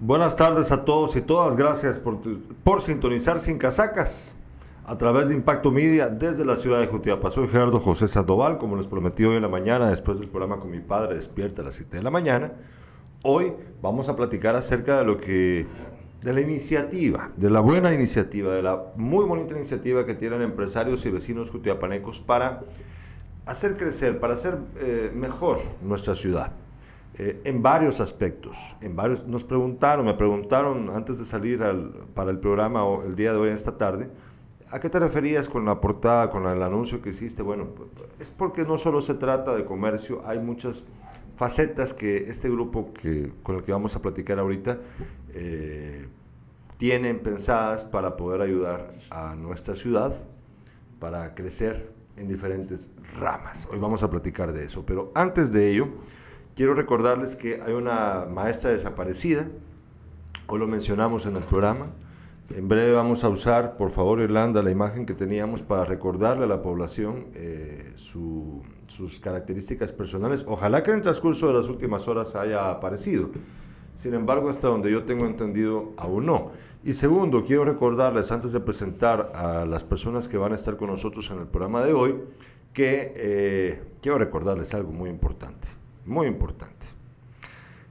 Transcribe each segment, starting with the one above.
Buenas tardes a todos y todas. Gracias por, por sintonizar Sin Casacas a través de Impacto Media desde la ciudad de Jutiapa. Soy Gerardo José Sandoval, como les prometí hoy en la mañana, después del programa con mi padre, despierta a las 7 de la mañana. Hoy vamos a platicar acerca de lo que, de la iniciativa, de la buena iniciativa, de la muy bonita iniciativa que tienen empresarios y vecinos jutiapanecos para hacer crecer, para hacer eh, mejor nuestra ciudad. Eh, en varios aspectos. En varios, nos preguntaron, me preguntaron antes de salir para el programa el día de hoy, esta tarde, ¿a qué te referías con la portada, con el anuncio que hiciste? Bueno, es porque no solo se trata de comercio, hay muchas facetas que este grupo que, con el que vamos a platicar ahorita eh, tienen pensadas para poder ayudar a nuestra ciudad, para crecer en diferentes ramas. Hoy vamos a platicar de eso, pero antes de ello, Quiero recordarles que hay una maestra desaparecida, hoy lo mencionamos en el programa. En breve vamos a usar, por favor, Irlanda, la imagen que teníamos para recordarle a la población eh, sus características personales. Ojalá que en el transcurso de las últimas horas haya aparecido. Sin embargo, hasta donde yo tengo entendido, aún no. Y segundo, quiero recordarles, antes de presentar a las personas que van a estar con nosotros en el programa de hoy, que eh, quiero recordarles algo muy importante muy importante.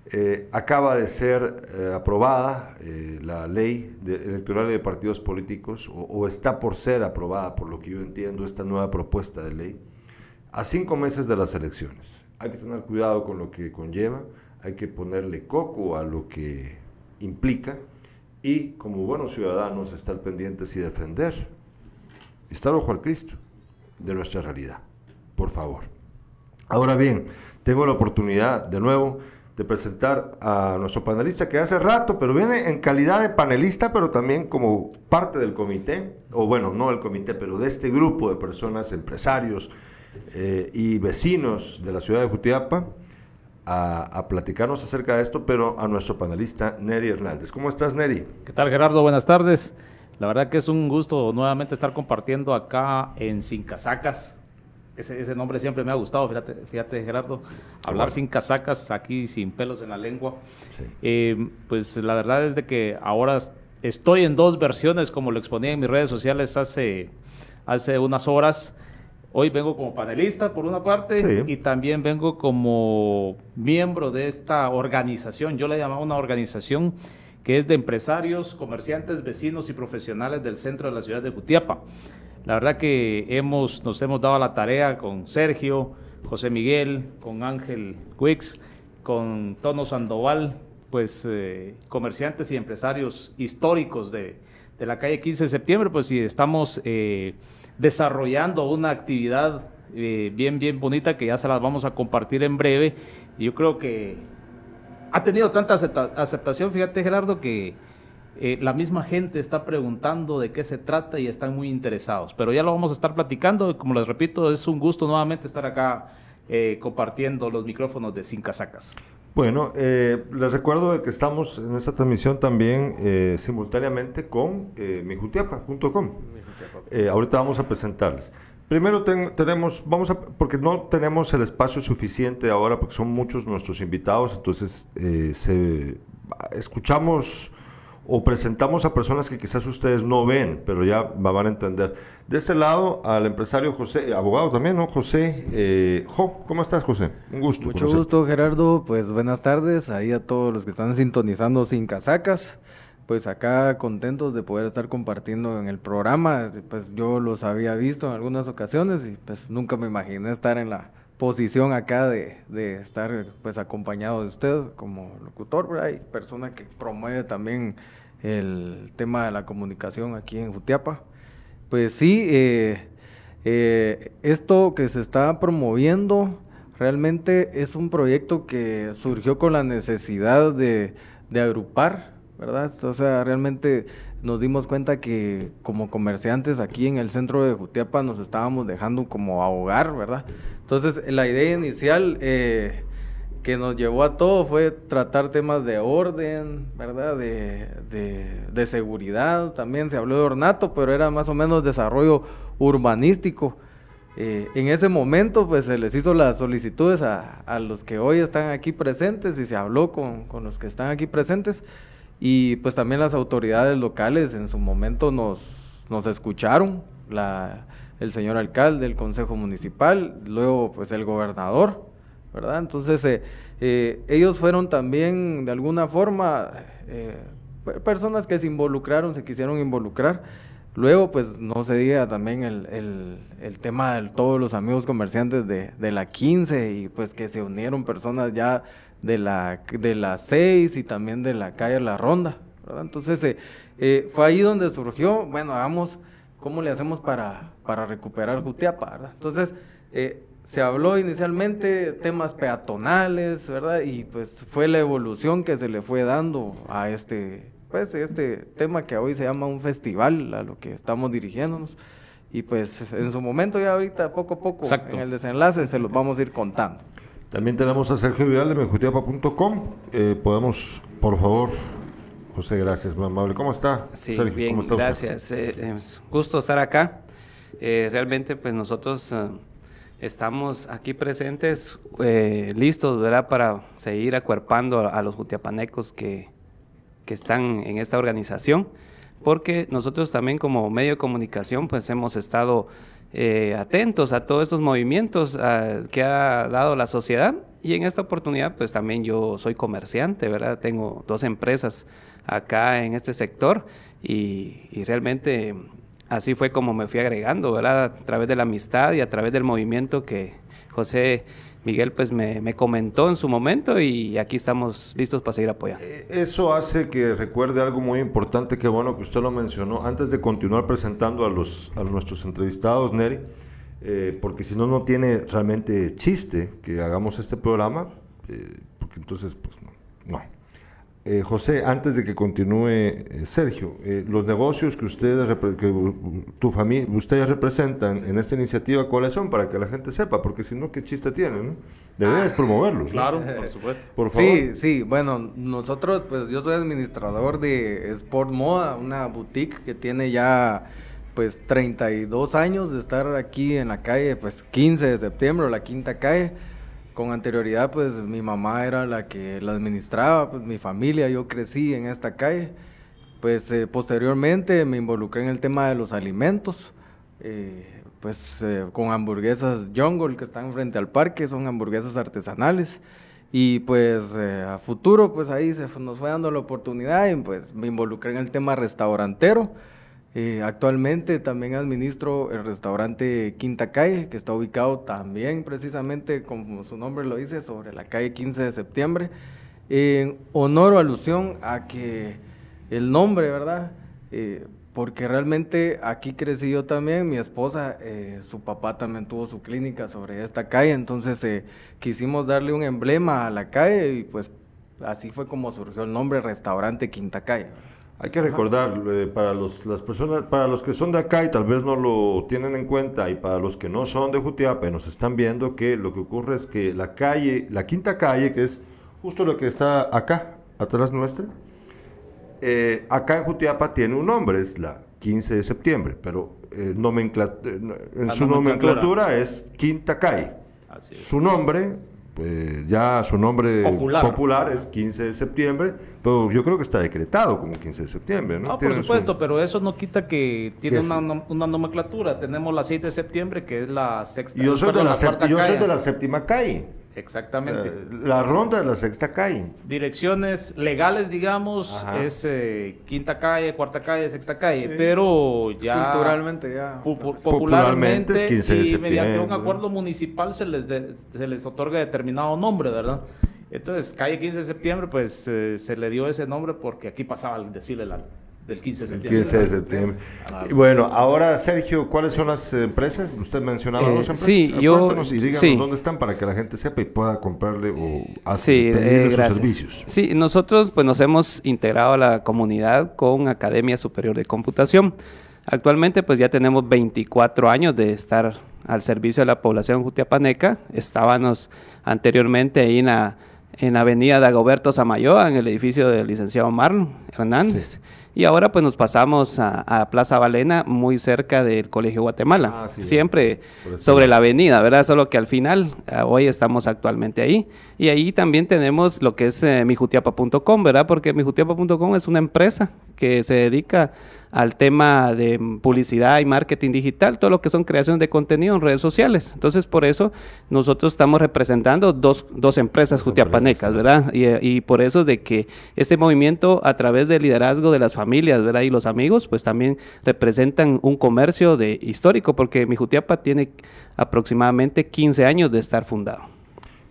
Eh, acaba de ser eh, aprobada eh, la ley electoral de partidos políticos, o, está por ser aprobada, por lo que yo entiendo, esta nueva propuesta de ley, a cinco meses de las elecciones. Hay que tener cuidado con lo que conlleva, hay que ponerle coco a lo que implica y como buenos ciudadanos estar pendientes y defender, estar ojo al Cristo de nuestra realidad, por favor. Ahora bien, tengo la oportunidad de nuevo de presentar a nuestro panelista que hace rato, pero viene en calidad de panelista, pero también como parte del comité, o bueno, no del comité, pero de este grupo de personas, empresarios eh, y vecinos de la ciudad de Jutiapa, a, a, platicarnos acerca de esto, pero a nuestro panelista Neri Hernández. ¿Cómo estás, Neri? ¿Qué tal, Gerardo? Buenas tardes. La verdad que es un gusto nuevamente estar compartiendo acá en Sin Casacas, ese, nombre siempre me ha gustado, fíjate, fíjate Gerardo, hablar sin casacas, aquí sin pelos en la lengua. Eh, pues la verdad es de que ahora estoy en dos versiones, como lo exponía en mis redes sociales hace, hace unas horas. Hoy vengo como panelista por una parte y también vengo como miembro de esta organización, yo le llamaba una organización que es de empresarios, comerciantes, vecinos y profesionales del centro de la ciudad de Jutiapa. La verdad que hemos, nos hemos dado la tarea con Sergio, José Miguel, con Ángel Quix, con Tono Sandoval, pues eh, comerciantes y empresarios históricos de, la calle 15 de septiembre, pues sí, estamos eh, desarrollando una actividad eh, bien, bien bonita que ya se las vamos a compartir en breve. Yo creo que ha tenido tanta aceptación, fíjate Gerardo, que eh, la misma gente está preguntando de qué se trata y están muy interesados. Pero ya lo vamos a estar platicando. Como les repito, es un gusto nuevamente estar acá eh, compartiendo los micrófonos de Sin Casacas. Bueno, eh, les recuerdo que estamos en esta transmisión también simultáneamente con mijutiapa.com. ahorita vamos a presentarles. Primero tenemos, vamos a, porque no tenemos el espacio suficiente ahora, porque son muchos nuestros invitados, entonces se, escuchamos o presentamos a personas que quizás ustedes no ven, pero ya van a entender. De ese lado, al empresario José, abogado también, ¿no? José, eh, jo, ¿cómo estás, José? Un gusto. Mucho gusto, Gerardo. Pues buenas tardes ahí a todos los que están sintonizando sin casacas. Pues acá contentos de poder estar compartiendo en el programa. Pues yo los había visto en algunas ocasiones y pues nunca me imaginé estar en la posición acá de, de estar pues acompañado de usted como locutor, ¿verdad? y persona que promueve también el tema de la comunicación aquí en Jutiapa. Pues sí, eh, eh, esto que se está promoviendo realmente es un proyecto que surgió con la necesidad de, de agrupar, ¿verdad? O sea, realmente nos dimos cuenta que como comerciantes aquí en el centro de Jutiapa nos estábamos dejando como ahogar, ¿verdad? Entonces, la idea inicial... Eh, que nos llevó a todo fue tratar temas de orden, ¿verdad? De, de, seguridad, también se habló de ornato, pero era más o menos desarrollo urbanístico. Eh, en ese momento, pues se les hizo las solicitudes a, a, los que hoy están aquí presentes y se habló con, con, los que están aquí presentes. Y pues también las autoridades locales en su momento nos, nos escucharon, la, el señor alcalde, el consejo municipal, luego pues el gobernador, ¿verdad? Entonces eh, eh, ellos fueron también de alguna forma eh, personas que se involucraron, se quisieron involucrar. Luego, pues no se diga también el, el, el tema de todos los amigos comerciantes de, de, la 15 y pues que se unieron personas ya de la, de la 6 y también de la calle La Ronda. ¿verdad? Entonces, eh, eh, fue ahí donde surgió, bueno, vamos, ¿cómo le hacemos para, para recuperar Jutiapa? ¿verdad? Entonces, eh, se habló inicialmente temas peatonales, ¿verdad? Y pues fue la evolución que se le fue dando a este pues este tema que hoy se llama un festival a lo que estamos dirigiéndonos y pues en su momento ya ahorita poco a poco Exacto. en el desenlace se los vamos a ir contando. También tenemos a Sergio Vidal de mejutiapa.com. Eh, podemos, por favor, José, gracias, muy amable. ¿Cómo está? Sí, Sergio, bien, ¿cómo está gracias. Eh, es gusto estar acá. Eh, realmente, pues nosotros eh, estamos aquí presentes, eh, listos, ¿verdad?, para seguir acuerpando a, a los jutiapanecos que, que están en esta organización, porque nosotros también como medio de comunicación, pues hemos estado eh, atentos a todos estos movimientos ah, que ha dado la sociedad y en esta oportunidad, pues también yo soy comerciante, ¿verdad? Tengo dos empresas acá en este sector y, y realmente así fue como me fui agregando, ¿verdad? A través de la amistad y a través del movimiento que José Miguel pues me, me comentó en su momento y aquí estamos listos para seguir apoyando. Eh, Eso hace que recuerde algo muy importante, que bueno que usted lo mencionó, antes de continuar presentando a, los, a nuestros entrevistados, Neri, eh, porque si no, no tiene realmente chiste que hagamos este programa, eh, porque entonces, pues no. no. Eh, José, antes de que continúe eh, Sergio, eh, los negocios que ustedes, repre- que tu familia, ustedes representan en esta iniciativa, ¿cuáles son? Para que la gente sepa, porque si no, ¿qué chiste tienen? ¿no? Debes promoverlos. ¿no? Claro, por supuesto. Por favor. Sí, sí, bueno, nosotros, pues yo soy administrador de Sport Moda, una boutique que tiene ya pues 32 años de estar aquí en la calle, pues 15 de septiembre, la quinta calle. Con anterioridad, pues mi mamá era la que la administraba, pues mi familia, yo crecí en esta calle. Pues eh, posteriormente me involucré en el tema de los alimentos, eh, pues eh, con hamburguesas Jungle que están frente al parque, son hamburguesas artesanales. Y pues eh, a futuro, pues ahí se nos fue dando la oportunidad y pues me involucré en el tema restaurantero. Eh, actualmente también administro el restaurante Quinta Calle, que está ubicado también precisamente, como su nombre lo dice, sobre la calle 15 de septiembre, en honor o alusión a que el nombre, ¿verdad? Eh, porque realmente aquí crecí yo también, mi esposa, eh, su papá también tuvo su clínica sobre esta calle, entonces quisimos darle un emblema a la calle y pues así fue como surgió el nombre Restaurante Quinta Calle. Hay que recordar, eh, para los, las personas, para los que son de acá y tal vez no lo tienen en cuenta, y para los que no son de Jutiapa y nos están viendo, que lo que ocurre es que la calle, la quinta calle, que es justo lo que está acá, atrás nuestra, eh, acá en Jutiapa tiene un nombre, es la 15 de septiembre, pero eh, eh, en La su nomenclatura. nomenclatura es quinta calle. Su nombre, pues, ya su nombre Popular. popular es 15 de septiembre, pero yo creo que está decretado como 15 de septiembre, ¿no? No, por su- supuesto, pero eso no quita que tiene una, una nomenclatura. Tenemos la 6 de septiembre, que es la sexta. Yo soy, de la, yo soy de la séptima calle. Exactamente. Eh, la ronda de la sexta calle. Direcciones legales, digamos, Ajá. es eh, quinta calle, cuarta calle, sexta calle, Sí. pero ya Culturalmente ya. pu- pu- Popularmente popularmente es 15 de y mediante un acuerdo municipal se les de- se les otorga determinado nombre, ¿verdad? Entonces, calle 15 de septiembre, pues eh, se le dio ese nombre porque aquí pasaba el desfile la- del 15 de El septiembre. 15 de septiembre. Y bueno, ahora Sergio, ¿cuáles son las empresas? Usted mencionaba Eh, dos empresas. sí, yo- cuéntanos y díganos sí. dónde están para que la gente sepa y pueda comprarle o hacer, Sí, pedirle eh, sus servicios. Sí, nosotros pues nos hemos integrado a la comunidad con Academia Superior de Computación. Actualmente pues ya tenemos 24 años de estar al servicio de la población jutiapaneca. Estábamos anteriormente ahí en la, en la avenida Dagoberto Samayoa, en el edificio del licenciado Marlon. Hernández. Y ahora pues nos pasamos a, a Plaza Valena, muy cerca del Colegio Guatemala. Ah, sí, Siempre sobre la avenida, ¿verdad? Solo que al final, ah, hoy estamos actualmente ahí. Y ahí también tenemos lo que es eh, mijutiapa.com, ¿verdad? Porque mijutiapa.com es una empresa que se dedica al tema de publicidad y marketing digital, todo lo que son creaciones de contenido en redes sociales. Entonces, por eso nosotros estamos representando dos, dos empresas jutiapanecas, ¿verdad? Y, y por eso de que este movimiento, a través del liderazgo de las familias, ¿verdad? Y los amigos, pues también representan un comercio de histórico, porque mi Jutiapa tiene aproximadamente 15 años de estar fundado.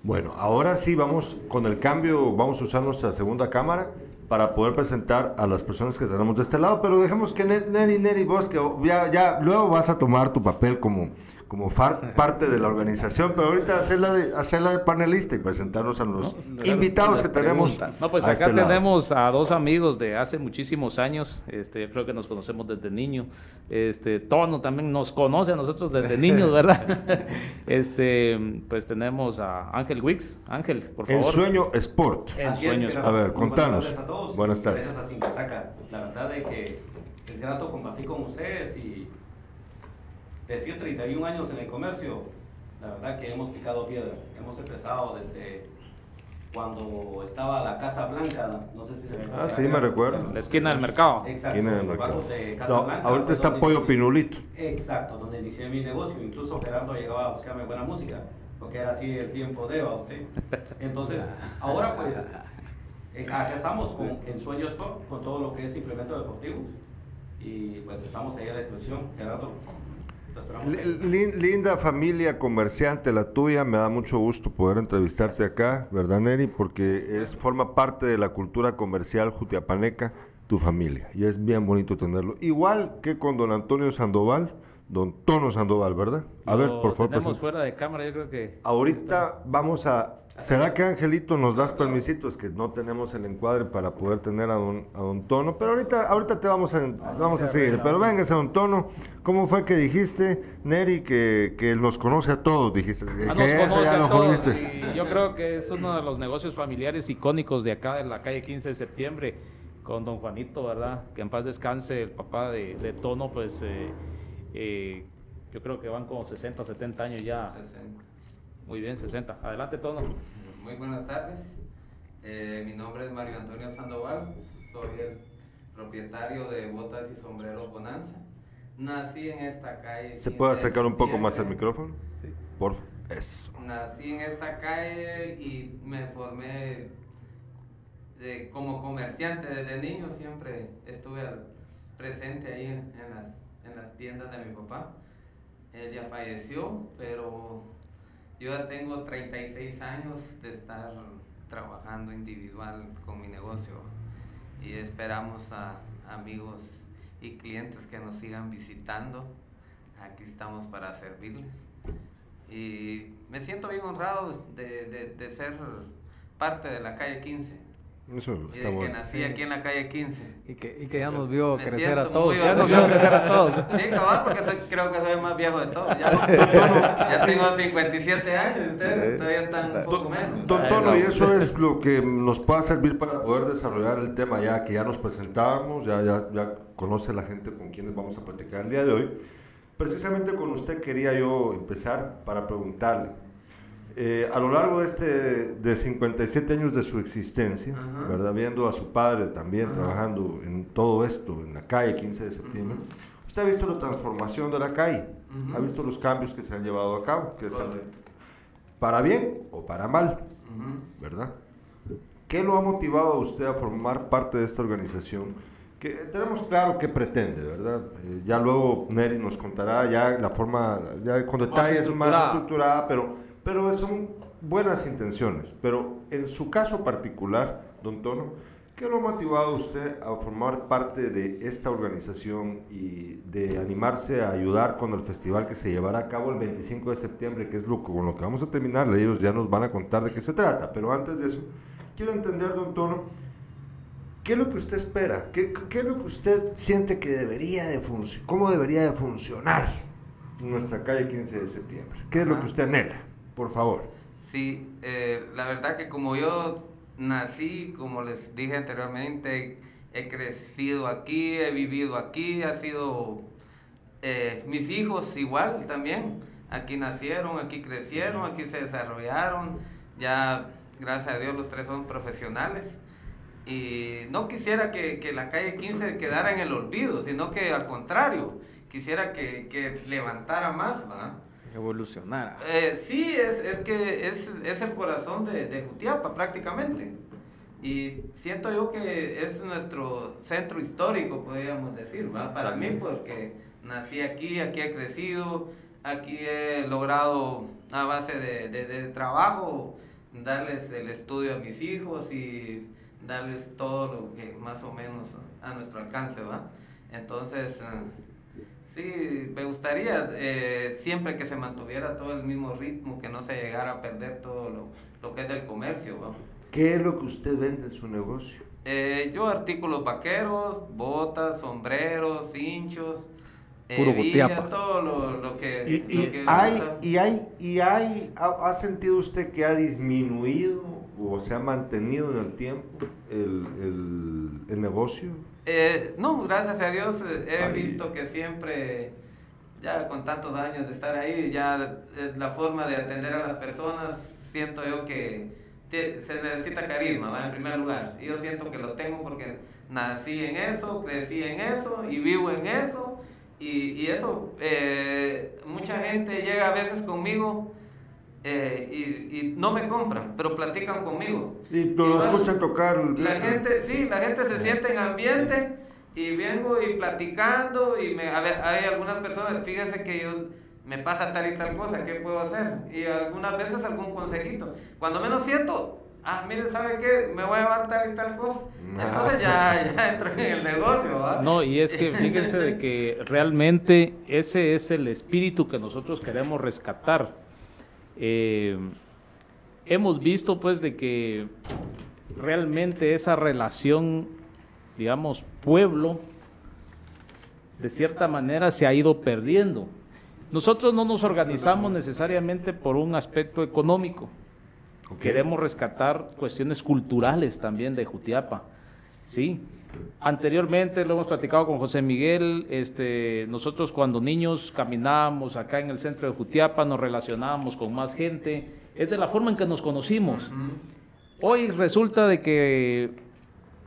Bueno, ahora sí vamos con el cambio, vamos a usar nuestra segunda cámara para poder presentar a las personas que tenemos de este lado, pero dejemos que Ne- Neri, Neri, vos que ya, ya luego vas a tomar tu papel como, como far- parte de la organización, pero ahorita hacerla de, hacerla de panelista y presentarnos a los invitados que tenemos. No, pues a acá este lado. tenemos a dos amigos de hace muchísimos años, este, creo que nos conocemos desde niño. Este, Tono también nos conoce a nosotros desde niños, ¿verdad? este, pues tenemos a Ángel Wix. Ángel, por favor. Sueño Sport. Es. Gerardo. A ver, contanos. Buenas tardes a todos. Buenas tardes. Gracias a Sin Casaca. La verdad de que es grato compartir con ustedes y decir 31 años en el comercio, la verdad que hemos picado piedra. Hemos empezado desde cuando estaba la Casa Blanca, no sé si se Ah, sí, me recuerdo. La esquina del mercado. Exacto, Esquina del mercado. de Casa No, Blanca ahorita está Pollo inicié- Pinulito. Exacto, donde inicié mi negocio. Incluso Gerardo llegaba a buscarme buena música, porque era así el tiempo de ¿va usted. Entonces, ahora pues, eh, acá estamos con, en Sueño Store, con todo lo que es implementos deportivos. Y pues estamos ahí a la disposición. Gerardo, linda familia comerciante la tuya, me da mucho gusto poder entrevistarte acá, ¿verdad, Neri? Porque es forma parte de la cultura comercial jutiapaneca, tu familia, y es bien bonito tenerlo. Igual que con don Antonio Sandoval, don Tono Sandoval, ¿verdad? A ver, por favor. Tenemos fuera de cámara, yo creo que. Ahorita vamos a... ¿Será que Angelito nos das permisito? Es que no tenemos el encuadre para poder tener a don, a don Tono, pero ahorita, ahorita te vamos a, vamos a seguir. Pero véngase, don Tono, ¿cómo fue que dijiste, Neri, que, que él nos conoce a todos? Dijiste Ah, que nos eso conoce a lo todos, y yo creo que es uno de los negocios familiares icónicos de acá, de la calle 15 de septiembre, con don Juanito, ¿verdad? Que en paz descanse, el papá de, de Tono, pues eh, eh, yo creo que van como 60 o 70 años ya. Muy bien, 60. Adelante, Tono. Muy buenas tardes. Eh, mi nombre es Mario Antonio Sandoval. Soy el propietario de Botas y Sombreros Bonanza. Nací en esta calle. ¿Se 15 puede de acercar un poco más el micrófono? Por eso. Nací en esta calle y me formé de- como comerciante desde niño. Siempre estuve al- presente ahí en, en las, en las tiendas de mi papá. Él ya falleció, pero yo ya tengo 36 años de estar trabajando individual con mi negocio y esperamos a amigos y clientes que nos sigan visitando. Aquí estamos para servirles. Y me siento bien honrado de, de- de ser parte de la calle 15 Eso y está de que bueno. nací aquí en la calle 15. Y que, y que ya nos vio Me crecer a todos. Ya nos vio crecer a todos. Sí, cabal, porque soy- creo que soy el más viejo de todos. Ya, ya tengo 57 años, ustedes todavía están un poco menos. Don Tono, y eso es lo que nos pueda servir para poder desarrollar el tema ya que ya nos presentábamos, ya, ya, ya conoce la gente con quienes vamos a platicar el día de hoy. Precisamente con usted quería yo empezar para preguntarle, eh, a lo largo de este de 57 años de su existencia, Ajá. ¿verdad? Viendo a su padre también Ajá. trabajando en todo esto, en la calle 15 de septiembre, usted ha visto la transformación de la calle, ha visto los cambios que se han llevado a cabo, que Correcto. para bien o para mal. ¿verdad? ¿Qué lo ha motivado a usted a formar parte de esta organización? Que tenemos claro qué pretende, ¿verdad? Eh, ya luego Neri nos contará ya la forma, ya con detalles más estructurada. estructurada, pero, pero son buenas intenciones. Pero en su caso particular, don Tono, ¿qué lo ha motivado a usted a formar parte de esta organización y de animarse a ayudar con el festival que se llevará a cabo el 25 de septiembre, que es lo, con lo que vamos a terminar? Ellos ya nos van a contar de qué se trata, pero antes de eso, quiero entender, don Tono, ¿qué es lo que usted espera? ¿Qué, qué es lo que usted siente que debería de funcionar? ¿Cómo debería de funcionar nuestra calle 15 de septiembre? ¿Qué es lo que usted anhela? Por favor. Sí, eh, la verdad que como yo nací, como les dije anteriormente, he crecido aquí, he vivido aquí, ha sido eh, mis hijos igual también. Aquí nacieron, aquí crecieron, aquí se desarrollaron. Ya, gracias a Dios, los tres son profesionales. Y no quisiera que, que la calle 15 quedara en el olvido, sino que al contrario, quisiera que, que levantara más, ¿verdad? Evolucionara. Eh, sí, es, es que es, es el corazón de, de Jutiapa prácticamente. Y siento yo que es nuestro centro histórico, podríamos decir, ¿va? Para mí, porque nací aquí, aquí he crecido, aquí he logrado a base de, de, de trabajo darles el estudio a mis hijos y darles todo lo que más o menos a nuestro alcance, ¿va? Entonces, eh, sí, me gustaría eh, siempre que se mantuviera todo el mismo ritmo, que no se llegara a perder todo lo, lo que es del comercio. ¿Qué es lo que usted vende en su negocio? Eh, yo artículos vaqueros, botas, sombreros, cinchos, eh, Puro todo lo, lo que... ¿Y, lo y que hay, y hay, y hay, ha, ha sentido usted que ha disminuido o se ha mantenido en el tiempo el, el, el negocio? Eh, no, gracias a Dios eh, he visto que siempre, ya con tantos años de estar ahí, ya eh, la forma de atender a las personas, siento yo que te- se necesita carisma, ¿va? En primer lugar. Y yo siento que lo tengo porque nací en eso, crecí en eso y vivo en eso. Y, y eso, eh, mucha gente llega a veces conmigo eh, y, y no me compran, pero platican conmigo. Y lo Igual, escuchan tocar. La gente, sí, la gente se siente en ambiente y vengo y platicando y me, a ver, hay algunas personas, fíjese que yo me pasa tal y tal cosa, ¿qué puedo hacer? Y algunas veces algún consejito. Cuando menos siento, ah, mire, ¿sabe qué? Me voy a llevar tal y tal cosa. Entonces ya, ya entro en el negocio, ¿va? No, y es que fíjense de que realmente ese es el espíritu que nosotros queremos rescatar. Eh, hemos visto pues de que realmente esa relación, digamos, pueblo, de cierta manera se ha ido perdiendo. Nosotros no nos organizamos necesariamente por un aspecto económico. Queremos rescatar cuestiones culturales también de Jutiapa. ¿sí? Anteriormente lo hemos platicado con José Miguel, este, nosotros cuando niños caminábamos acá en el centro de Jutiapa, nos relacionábamos con más gente, es de la forma en que nos conocimos. Hoy resulta de que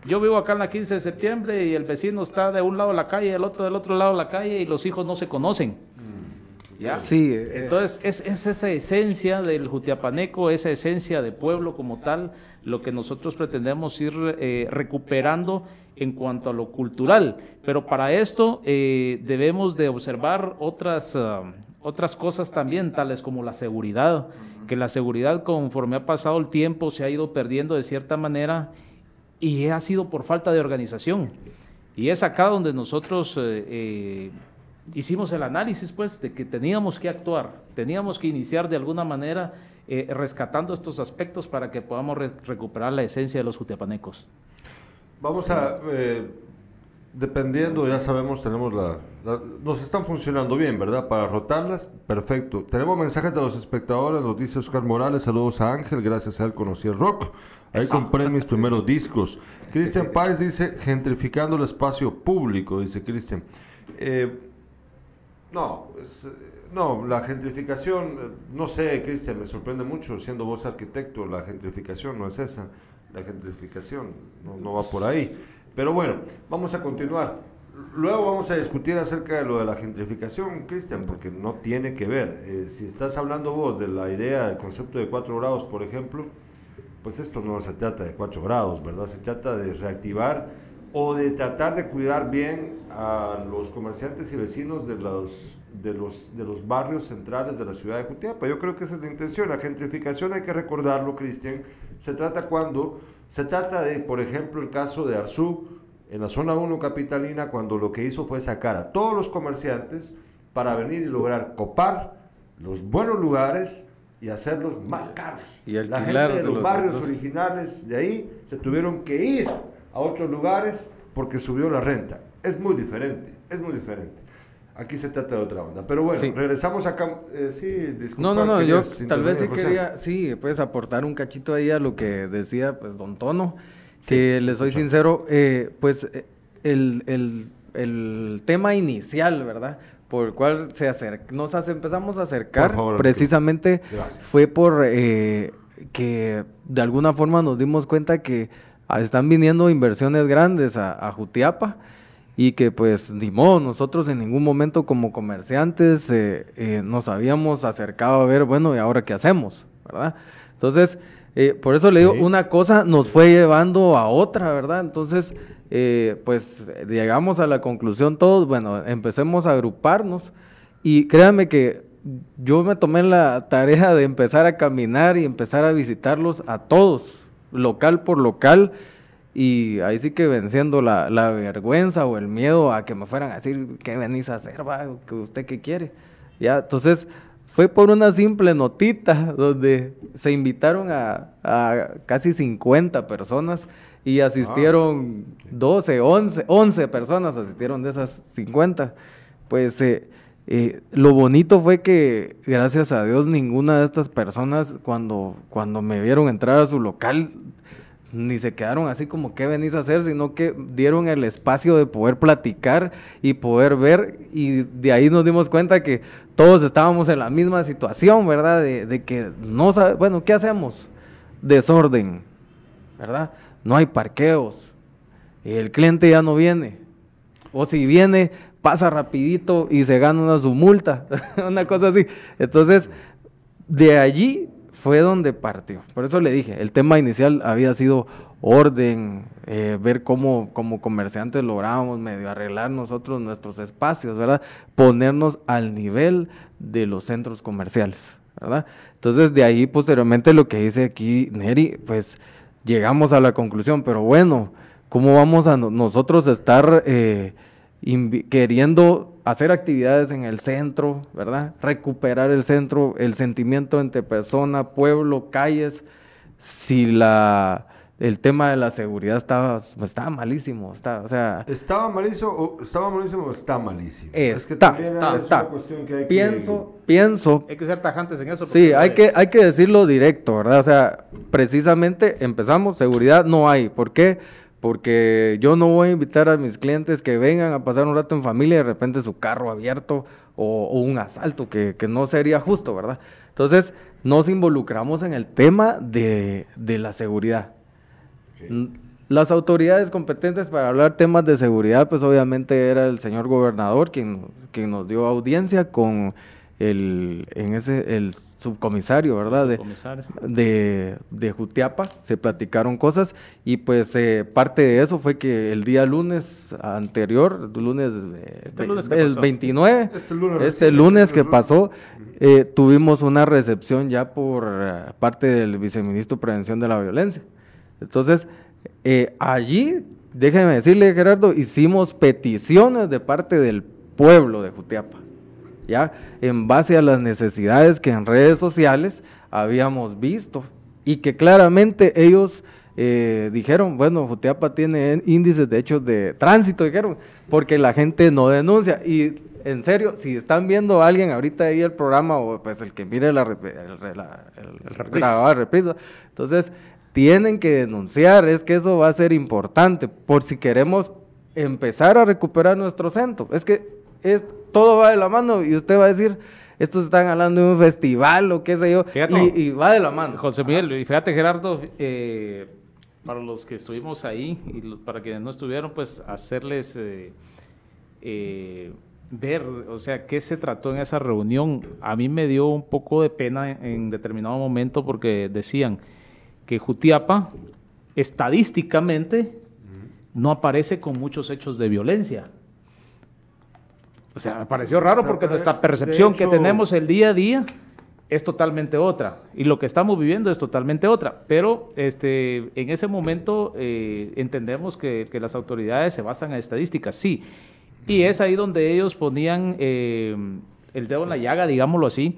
yo vivo acá en la 15 de septiembre y el vecino está de un lado de la calle, el otro del otro lado de la calle y los hijos no se conocen. ¿Ya? Sí, eh, Entonces, es, es esa esencia del jutiapaneco, esa esencia de pueblo como tal, lo que nosotros pretendemos ir eh, recuperando en cuanto a lo cultural. Pero para esto eh, debemos de observar otras, ah, otras cosas también, tales como la seguridad, que la seguridad conforme ha pasado el tiempo se ha ido perdiendo de cierta manera y ha sido por falta de organización. Y es acá donde nosotros eh, eh, hicimos el análisis, pues, de que teníamos que actuar, teníamos que iniciar de alguna manera eh, rescatando estos aspectos para que podamos re- recuperar la esencia de los jutiapanecos. Vamos a, eh, dependiendo, ya sabemos, tenemos la, la- Nos están funcionando bien, ¿verdad? Para rotarlas, perfecto. Tenemos mensajes de los espectadores, nos dice Oscar Morales, saludos a Ángel, gracias a él conocí el rock. Ahí compré mis primeros discos. Cristian Páez dice, gentrificando el espacio público, dice Cristian. Eh, no, es, eh, no, la gentrificación, eh, no sé, Cristian, me sorprende mucho, siendo vos arquitecto, la gentrificación no es esa, la gentrificación no, no va por ahí. Pero bueno, vamos a continuar. Luego vamos a discutir acerca de lo de la gentrificación, Cristian, porque no tiene que ver. Eh, si estás hablando vos de la idea, del concepto de cuatro grados, por ejemplo, pues esto no se trata de cuatro grados, ¿verdad? Se trata de reactivar o de tratar de cuidar bien a los comerciantes y vecinos de los, de los, de los barrios centrales de la ciudad de Jutiapa. Yo creo que esa es la intención. La gentrificación, hay que recordarlo, Cristian, se trata cuando, se trata de, por ejemplo, el caso de Arzú, en la zona 1 capitalina, cuando lo que hizo fue sacar a todos los comerciantes para venir y lograr copar los buenos lugares y hacerlos más caros. Y la gente de de los los barrios otros. originales de ahí se tuvieron que ir a otros lugares porque subió la renta. Es muy diferente, es muy diferente. Aquí se trata de otra onda. Pero bueno, Sí. regresamos acá. eh, sí, disculpa. No, no, no, yo tal vez sí José. quería, sí, pues aportar un cachito ahí a lo que decía pues don Tono, Que les soy sincero, eh, pues eh, el, el, el tema inicial, ¿verdad? Por el cual se acerca, nos hace- empezamos a acercar, favor, precisamente fue por eh, que de alguna forma nos dimos cuenta que están viniendo inversiones grandes a, a Jutiapa y que pues ni modo, nosotros en ningún momento como comerciantes eh, eh, nos habíamos acercado a ver, bueno, ¿y ahora qué hacemos? ¿Verdad? Entonces, eh, por eso le digo, Sí. una cosa nos fue llevando a otra, ¿verdad? Entonces, pues llegamos a la conclusión todos, bueno, empecemos a agruparnos y créanme que yo me tomé la tarea de empezar a caminar y empezar a visitarlos a todos, local por local, y ahí sí que venciendo la, la vergüenza o el miedo a que me fueran a decir, ¿qué venís a hacer, va? ¿Que ¿Usted qué quiere? Ya, entonces fue por una simple notita donde se invitaron a, a casi 50 personas y asistieron 12, 11, 11 personas asistieron de esas 50. Pues eh, eh, lo bonito fue que, gracias a Dios, ninguna de estas personas, cuando, cuando me vieron entrar a su local, ni se quedaron así como, ¿qué venís a hacer? Sino que dieron el espacio de poder platicar y poder ver. Y de ahí nos dimos cuenta que todos estábamos en la misma situación, ¿verdad? De, que no sabe, bueno, ¿qué hacemos? Desorden, ¿verdad? No hay parqueos. Y el cliente ya no viene. O si viene, pasa rapidito y se gana una su multa, una cosa así. Entonces, de allí fue donde partió. Por eso le dije, el tema inicial había sido orden, eh, ver cómo como comerciantes lográbamos medio arreglar nosotros nuestros espacios, ¿verdad? Ponernos al nivel de los centros comerciales, ¿verdad? Entonces, de ahí posteriormente lo que dice aquí Neri, pues llegamos a la conclusión, pero bueno, ¿cómo vamos a no- nosotros estar eh, queriendo hacer actividades en el centro, ¿verdad? Recuperar el centro, el sentimiento entre persona, pueblo, calles, si la el tema de la seguridad estaba, estaba malísimo, está, o sea, ¿Estaba malísimo o estaba malísimo o está malísimo? está, también está, es está. una cuestión que hay que- Pienso, pienso Hay que ser tajantes en eso. Sí, hay que, hay que decirlo directo, ¿verdad? O sea, precisamente empezamos, seguridad no hay. ¿Por qué? Porque yo no voy a invitar a mis clientes que vengan a pasar un rato en familia y de repente su carro abierto o, o un asalto, que, que no sería justo, ¿verdad? Entonces, nos involucramos en el tema de, de la seguridad. Las autoridades competentes para hablar temas de seguridad, pues obviamente era el señor gobernador quien, quien nos dio audiencia con el, en ese, el subcomisario, ¿verdad? De, de, de Jutiapa, se platicaron cosas y pues eh, parte de eso fue que el día lunes anterior, lunes, eh, Este el pasó. 29, Este lunes este recién, lunes que pasó, eh, tuvimos una recepción ya por eh, parte del viceministro de Prevención de la Violencia. Entonces, eh, allí, déjeme decirle, Gerardo, hicimos peticiones de parte del pueblo de Jutiapa, ¿ya? En base a las necesidades que en redes sociales habíamos visto y que claramente ellos eh, dijeron, bueno, Jutiapa tiene en- índices de hechos de tránsito, dijeron, porque la gente no denuncia. Y en serio, si están viendo a alguien ahorita ahí el programa o pues el que mire la, el, la- el- El reprise. grabado, reprise, entonces tienen que denunciar, es que eso va a ser importante por si queremos empezar a recuperar nuestro centro. Es que es todo va de la mano y usted va a decir, estos están hablando de un festival o qué sé yo, Fíjate. y, y va de la mano. José Miguel, y fíjate Gerardo, eh, para los que estuvimos ahí y lo- para quienes no estuvieron, pues hacerles eh, eh, ver, o sea, qué se trató en esa reunión. A mí me dio un poco de pena en, en determinado momento porque decían que Jutiapa estadísticamente no aparece con muchos hechos de violencia. O sea, me pareció raro porque nuestra de percepción que tenemos el día a día es totalmente otra y lo que estamos viviendo es totalmente otra. Pero este, en ese momento eh, entendemos que, que las autoridades se basan en estadísticas, sí. Y es ahí donde ellos ponían eh, el dedo en la llaga, digámoslo así,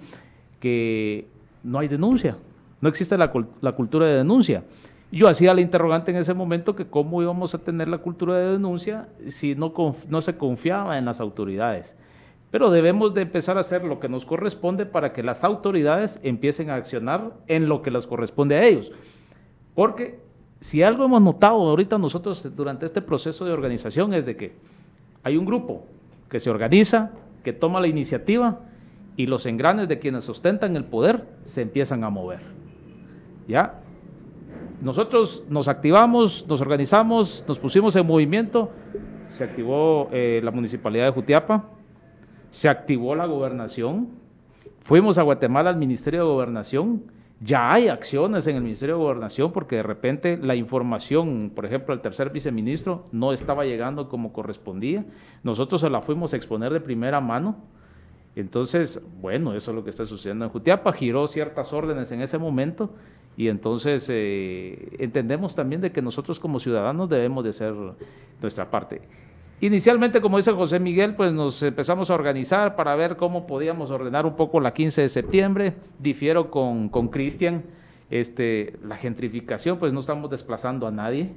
que no hay denuncia, no existe la, la cultura de denuncia. Yo hacía la interrogante en ese momento que cómo íbamos a tener la cultura de denuncia si no, se confiaba en las autoridades. Pero debemos de empezar a hacer lo que nos corresponde para que las autoridades empiecen a accionar en lo que les corresponde a ellos. Porque si algo hemos notado ahorita nosotros durante este proceso de organización es de que hay un grupo que se organiza, que toma la iniciativa y los engranes de quienes ostentan el poder se empiezan a mover. ¿Ya? Nosotros nos activamos, nos organizamos, nos pusimos en movimiento, se activó eh, la municipalidad de Jutiapa, se activó la gobernación, fuimos a Guatemala al Ministerio de Gobernación, ya hay acciones en el Ministerio de Gobernación porque de repente la información, por ejemplo, al tercer viceministro no estaba llegando como correspondía. Nosotros se la fuimos a exponer de primera mano. Entonces, bueno, eso es lo que está sucediendo en Jutiapa. Giró ciertas órdenes en ese momento y entonces eh, entendemos también de que nosotros como ciudadanos debemos de hacer nuestra parte. Inicialmente, como dice José Miguel, pues nos empezamos a organizar para ver cómo podíamos ordenar un poco la 15 de septiembre. Difiero con Cristian, este, la gentrificación, pues no estamos desplazando a nadie.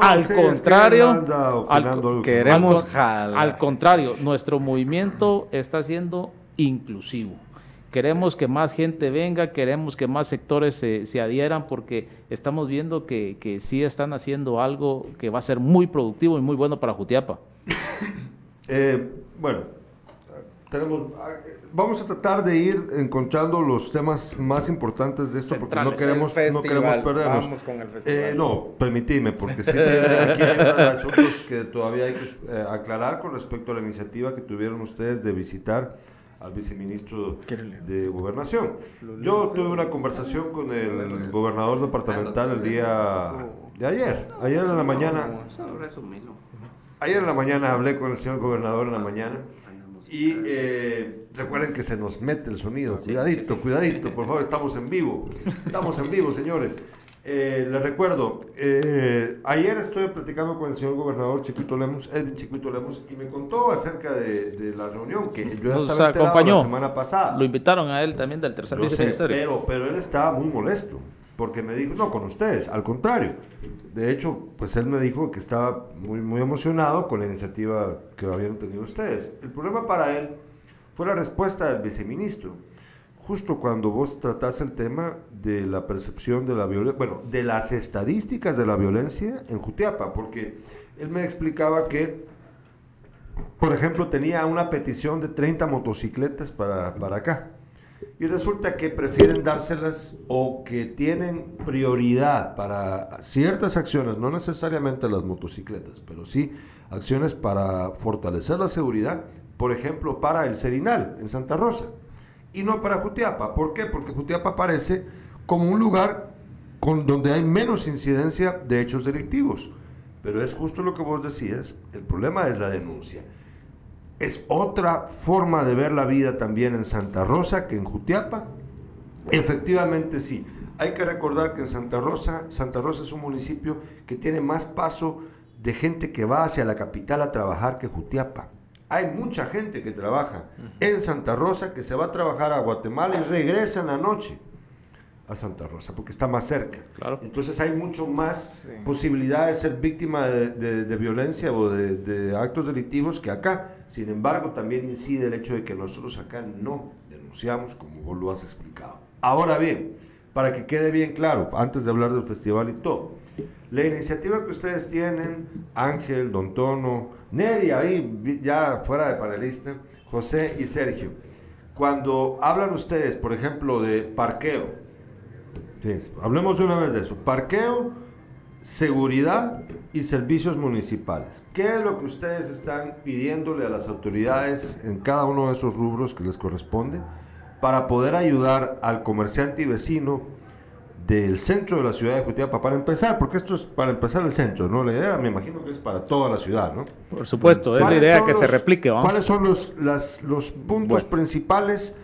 Al contrario, queremos al contrario, nuestro movimiento está siendo inclusivo. Queremos que más gente venga, queremos que más sectores se, se adhieran porque estamos viendo que, que, sí están haciendo algo que va a ser muy productivo y muy bueno para Jutiapa. Eh, bueno, tenemos, vamos a tratar de ir encontrando los temas más importantes de esto porque no queremos, no queremos perdernos. Vamos con el festival. Eh, no, permitime, porque sí, aquí hay asuntos que todavía hay que eh, aclarar con respecto a la iniciativa que tuvieron ustedes de visitar al viceministro de Gobernación. Yo tuve una conversación con el gobernador departamental el día de ayer, ayer en la mañana. Ayer en la mañana hablé con el señor gobernador en la mañana y eh, recuerden que se nos mete el sonido. Cuidadito, cuidadito, por favor, estamos en vivo. Estamos en vivo, señores. Eh, les recuerdo, eh, ayer estuve platicando con el señor gobernador Chiquito Lemos, Edwin Chiquito Lemos, y me contó acerca de, la reunión que yo ya estaba acompañó. la semana pasada. Lo invitaron a él también del tercer viceministerio. Pero, pero él estaba muy molesto, porque me dijo, no, con ustedes, al contrario. De hecho, pues él me dijo que estaba muy, muy emocionado con la iniciativa que habían tenido ustedes. El problema para él fue la respuesta del viceministro justo cuando vos tratás el tema de la percepción de la violencia, bueno, de las estadísticas de la violencia en Jutiapa, porque él me explicaba que, por ejemplo, tenía una petición de 30 motocicletas para, para acá. Y resulta que prefieren dárselas o que tienen prioridad para ciertas acciones, no necesariamente las motocicletas, pero sí acciones para fortalecer la seguridad, por ejemplo, para el Serinal en Santa Rosa y no para Jutiapa. ¿Por qué? Porque Jutiapa aparece como un lugar con, donde hay menos incidencia de hechos delictivos. Pero es justo lo que vos decías, el problema es la denuncia. Es otra forma de ver la vida también en Santa Rosa que en Jutiapa. Efectivamente sí. Hay que recordar que en Santa Rosa, Santa Rosa es un municipio que tiene más paso de gente que va hacia la capital a trabajar que Jutiapa. Hay mucha gente que trabaja en Santa Rosa que se va a trabajar a Guatemala y regresa en la noche a Santa Rosa porque está más cerca. Entonces hay mucho más posibilidad de ser víctima de, violencia o de, actos delictivos que acá. Sin embargo, también incide el hecho de que nosotros acá no denunciamos como vos lo has explicado. Ahora bien, para que quede bien claro, antes de hablar del festival y todo, la iniciativa que ustedes tienen, Ángel, Don Tono, Neri, ahí ya fuera de panelista, José y Sergio, cuando hablan ustedes, por ejemplo, de parqueo, hablemos de una vez de eso, parqueo, seguridad y servicios municipales. ¿Qué es lo que ustedes están pidiéndole a las autoridades en cada uno de esos rubros que les corresponde para poder ayudar al comerciante y vecino del centro de la ciudad de Jutiapa para empezar, porque esto es para empezar el centro, ¿no? La idea me imagino que es para toda la ciudad, ¿no? Por supuesto, es la idea que se replique, ¿no? ¿Cuáles son los, las, los puntos principales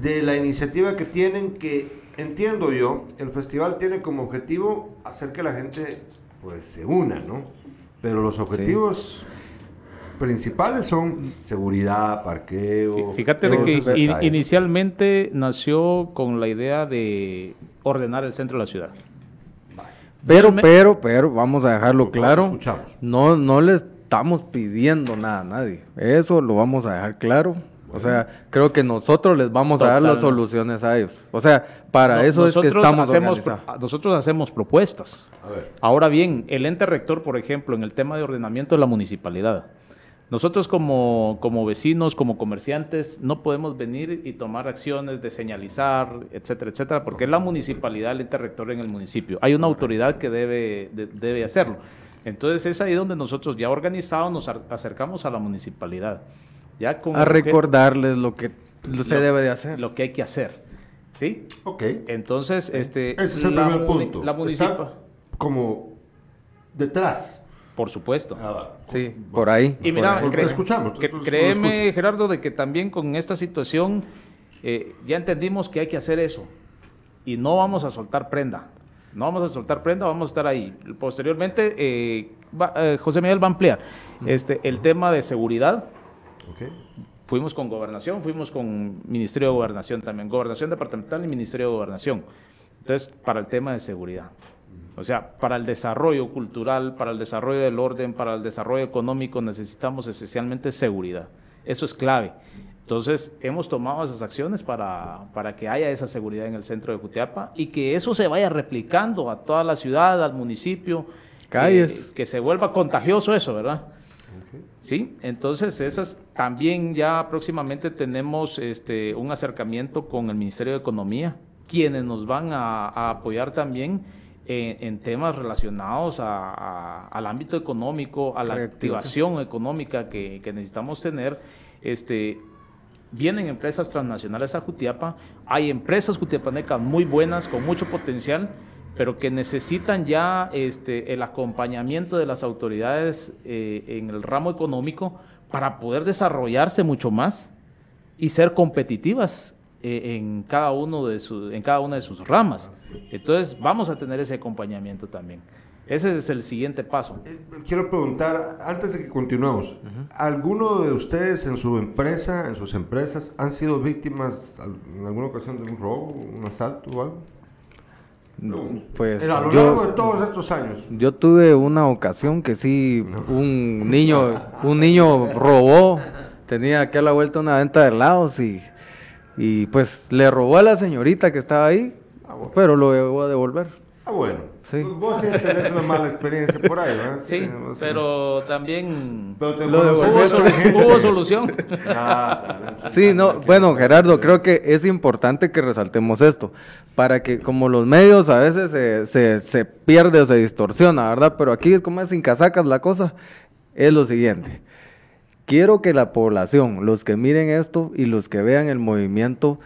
de la iniciativa que tienen que, entiendo yo, el festival tiene como objetivo hacer que la gente pues se una, ¿no? Pero los objetivos... principales son seguridad, parqueo. Fíjate que inicialmente nació con la idea de ordenar el centro de la ciudad. Pero, pero, pero, vamos a dejarlo claro. No, no le estamos pidiendo nada a nadie. Eso lo vamos a dejar claro. O sea, creo que nosotros les vamos a dar las soluciones a ellos. O sea, para No, eso es que estamos hacemos, organizados. nosotros hacemos propuestas. A ver. Ahora bien, el ente rector, por ejemplo, en el tema de ordenamiento de la municipalidad, nosotros como, como vecinos, como comerciantes, no podemos venir y tomar acciones de señalizar, etcétera, etcétera, porque es la municipalidad, el ente rector en el municipio. Hay una autoridad que debe, de- debe hacerlo. Entonces es ahí donde nosotros ya organizados nos acercamos a la municipalidad. Ya con A recordarles lo que se lo- debe de hacer. Lo que hay que hacer. ¿Sí? Ok. Entonces, este, Ese es el la primer punto. La Está municipal, como detrás. por supuesto. Ah, Sí, por ahí. Y mira, cre- escuchamos, cre- créeme. Gerardo, de que también con esta situación eh, ya entendimos que hay que hacer eso. Y no vamos a soltar prenda. No vamos a soltar prenda, vamos a estar ahí. Posteriormente, eh, va- eh, José Miguel va a ampliar este, el tema de seguridad. Fuimos con gobernación, fuimos con Ministerio de Gobernación también, Gobernación Departamental y Ministerio de Gobernación. Entonces, para el tema de seguridad. O sea, para el desarrollo cultural, para el desarrollo del orden, para el desarrollo económico, necesitamos esencialmente seguridad. Eso es clave. Entonces, hemos tomado esas acciones para, para que haya esa seguridad en el centro de Jutiapa y que eso se vaya replicando a toda la ciudad, al municipio. Calles. eh, que se vuelva contagioso eso, ¿verdad? Sí, entonces esas también ya próximamente tenemos este un acercamiento con el Ministerio de Economía, quienes nos van a, a apoyar también en, en temas relacionados a- a- al ámbito económico, a la activación económica que, que necesitamos tener. Este, vienen empresas transnacionales a Jutiapa, hay empresas jutiapanecas muy buenas, con mucho potencial, pero que necesitan ya este, el acompañamiento de las autoridades eh, en el ramo económico para poder desarrollarse mucho más y ser competitivas eh, en, cada uno de su- en cada una de sus ramas. Entonces vamos a tener ese acompañamiento también. Ese es el siguiente paso. Eh, Quiero preguntar, antes de que continuemos, ¿alguno de ustedes en su empresa, en sus empresas, han sido víctimas en alguna ocasión de un robo, un asalto o algo? Pues a lo yo- largo de todos estos años. Yo tuve una ocasión que sí, un niño, un niño robó, tenía aquí a la vuelta una venta de helados y, y pues le robó a la señorita que estaba ahí, pero lo llevó a devolver. Ah, bueno. Sí. Pues vos sí tenés una mala experiencia por ahí, ¿verdad? Sí, vos pero también Pero te Lo hubo, mucha solu- gente. hubo solución. Ah. Sí, no, bueno, Gerardo, creo que es importante que resaltemos esto, para que como los medios a veces se, se, se pierde o se distorsiona, ¿verdad? Pero aquí es como es sin casacas la cosa, es lo siguiente. Quiero que la población, los que miren esto y los que vean el movimiento,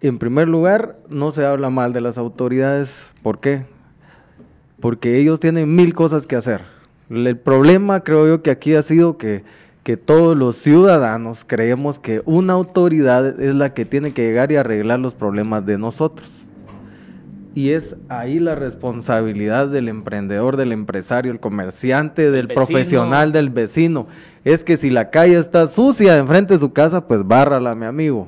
en primer lugar, no se habla mal de las autoridades. ¿Por qué? Porque ellos tienen mil cosas que hacer. El problema creo yo que aquí ha sido que, que todos los ciudadanos creemos que una autoridad es la que tiene que llegar y arreglar los problemas de nosotros. Y es ahí la responsabilidad del emprendedor, del empresario, el comerciante, del vecino. profesional, del vecino. Es que si la calle está sucia enfrente de su casa, pues bárrala, mi amigo.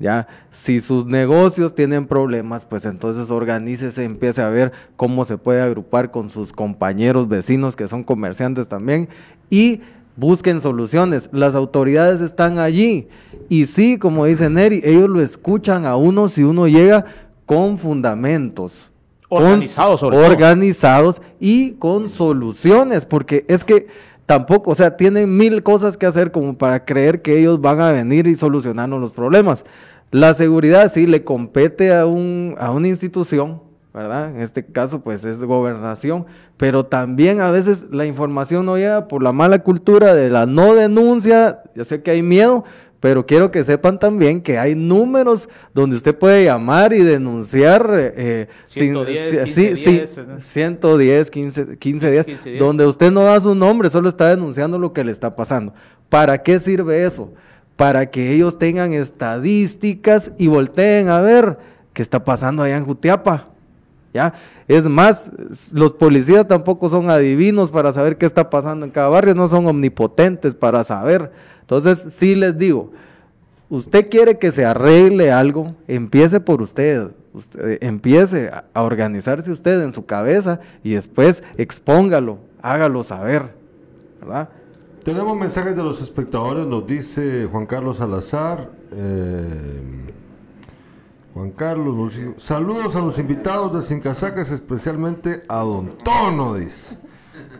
Ya, si sus negocios tienen problemas, pues entonces organícese, empiece a ver cómo se puede agrupar con sus compañeros vecinos que son comerciantes también y busquen soluciones. Las autoridades están allí y sí, como dice Neri, ellos lo escuchan a uno si uno llega con fundamentos. Organizados, sobre todo. Organizados y con soluciones, porque es que tampoco, o sea, tienen mil cosas que hacer como para creer que ellos van a venir y solucionarnos los problemas. La seguridad sí le compete a, un, a una institución, ¿verdad? En este caso, pues es gobernación, pero también a veces la información no llega por la mala cultura de la no denuncia. Yo sé que hay miedo, pero quiero que sepan también que hay números donde usted puede llamar y denunciar. eh, sin- 110, sí, 15, sí, 10, ¿no? 110, 15, 15 días, 15 días. donde usted no da su nombre, solo está denunciando lo que le está pasando. ¿Para qué sirve eso? Para que ellos tengan estadísticas y volteen a ver qué está pasando allá en Jutiapa. ¿Ya? Es más, los policías tampoco son adivinos para saber qué está pasando en cada barrio, no son omnipotentes para saber. Entonces, sí les digo, usted quiere que se arregle algo, empiece por usted. Eh, empiece a, organizarse usted en su cabeza y después expóngalo, hágalo saber, ¿verdad? tenemos mensajes de los espectadores, nos dice Juan Carlos Salazar. eh, Juan Carlos, saludos a los invitados de Sin Casacas, especialmente a Don Tono.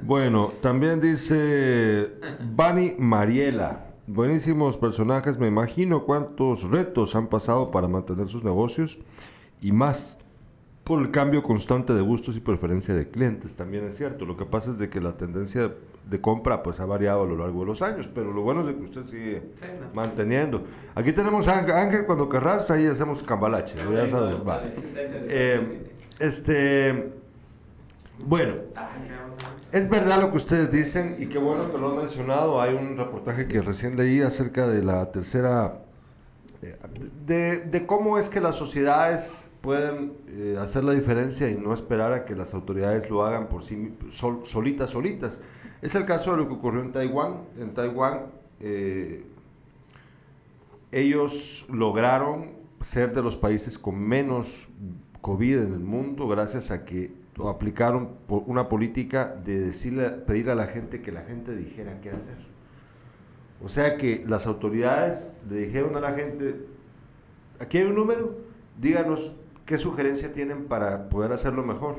Bueno, también dice Bani Mariela. Buenísimos personajes, me imagino cuántos retos han pasado para mantener sus negocios y más por el cambio constante de gustos y preferencia de clientes. También es cierto, lo que pasa es de que la tendencia de compra pues ha variado a lo largo de los años, pero lo bueno es de que usted sigue manteniendo. Aquí tenemos a Ángel, cuando querrás, ahí hacemos cambalache, ya sabes, va. Eh, este, bueno, es verdad lo que ustedes dicen y qué bueno que lo han mencionado. Hay un reportaje que recién leí acerca de la tercera, eh, de, cómo es que las sociedades pueden eh, hacer la diferencia y no esperar a que las autoridades lo hagan por sí solitas, solitas. Es el caso de lo que ocurrió en Taiwán. En Taiwán eh, ellos lograron ser de los países con menos COVID en el mundo gracias a que aplicaron una política de decirle, pedir a la gente que la gente dijera qué hacer. O sea que las autoridades le dijeron a la gente, aquí hay un número, díganos qué sugerencia tienen para poder hacerlo mejor.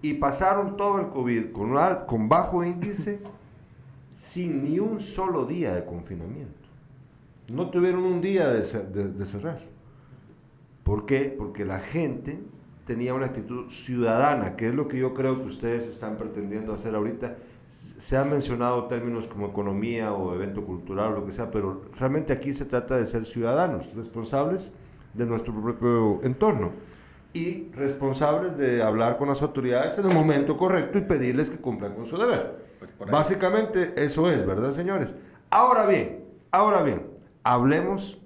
Y pasaron todo el COVID con, bajo índice sin ni un solo día de confinamiento. No tuvieron un día de- de cerrar. ¿Por qué? Porque la gente tenía una actitud ciudadana, que es lo que yo creo que ustedes están pretendiendo hacer ahorita. Se han mencionado términos como economía o evento cultural o lo que sea, pero realmente aquí se trata de ser ciudadanos, responsables de nuestro propio entorno y responsables de hablar con las autoridades en el momento correcto y pedirles que cumplan con su deber. Básicamente eso es, ¿verdad, señores? Ahora bien, ahora bien, hablemos,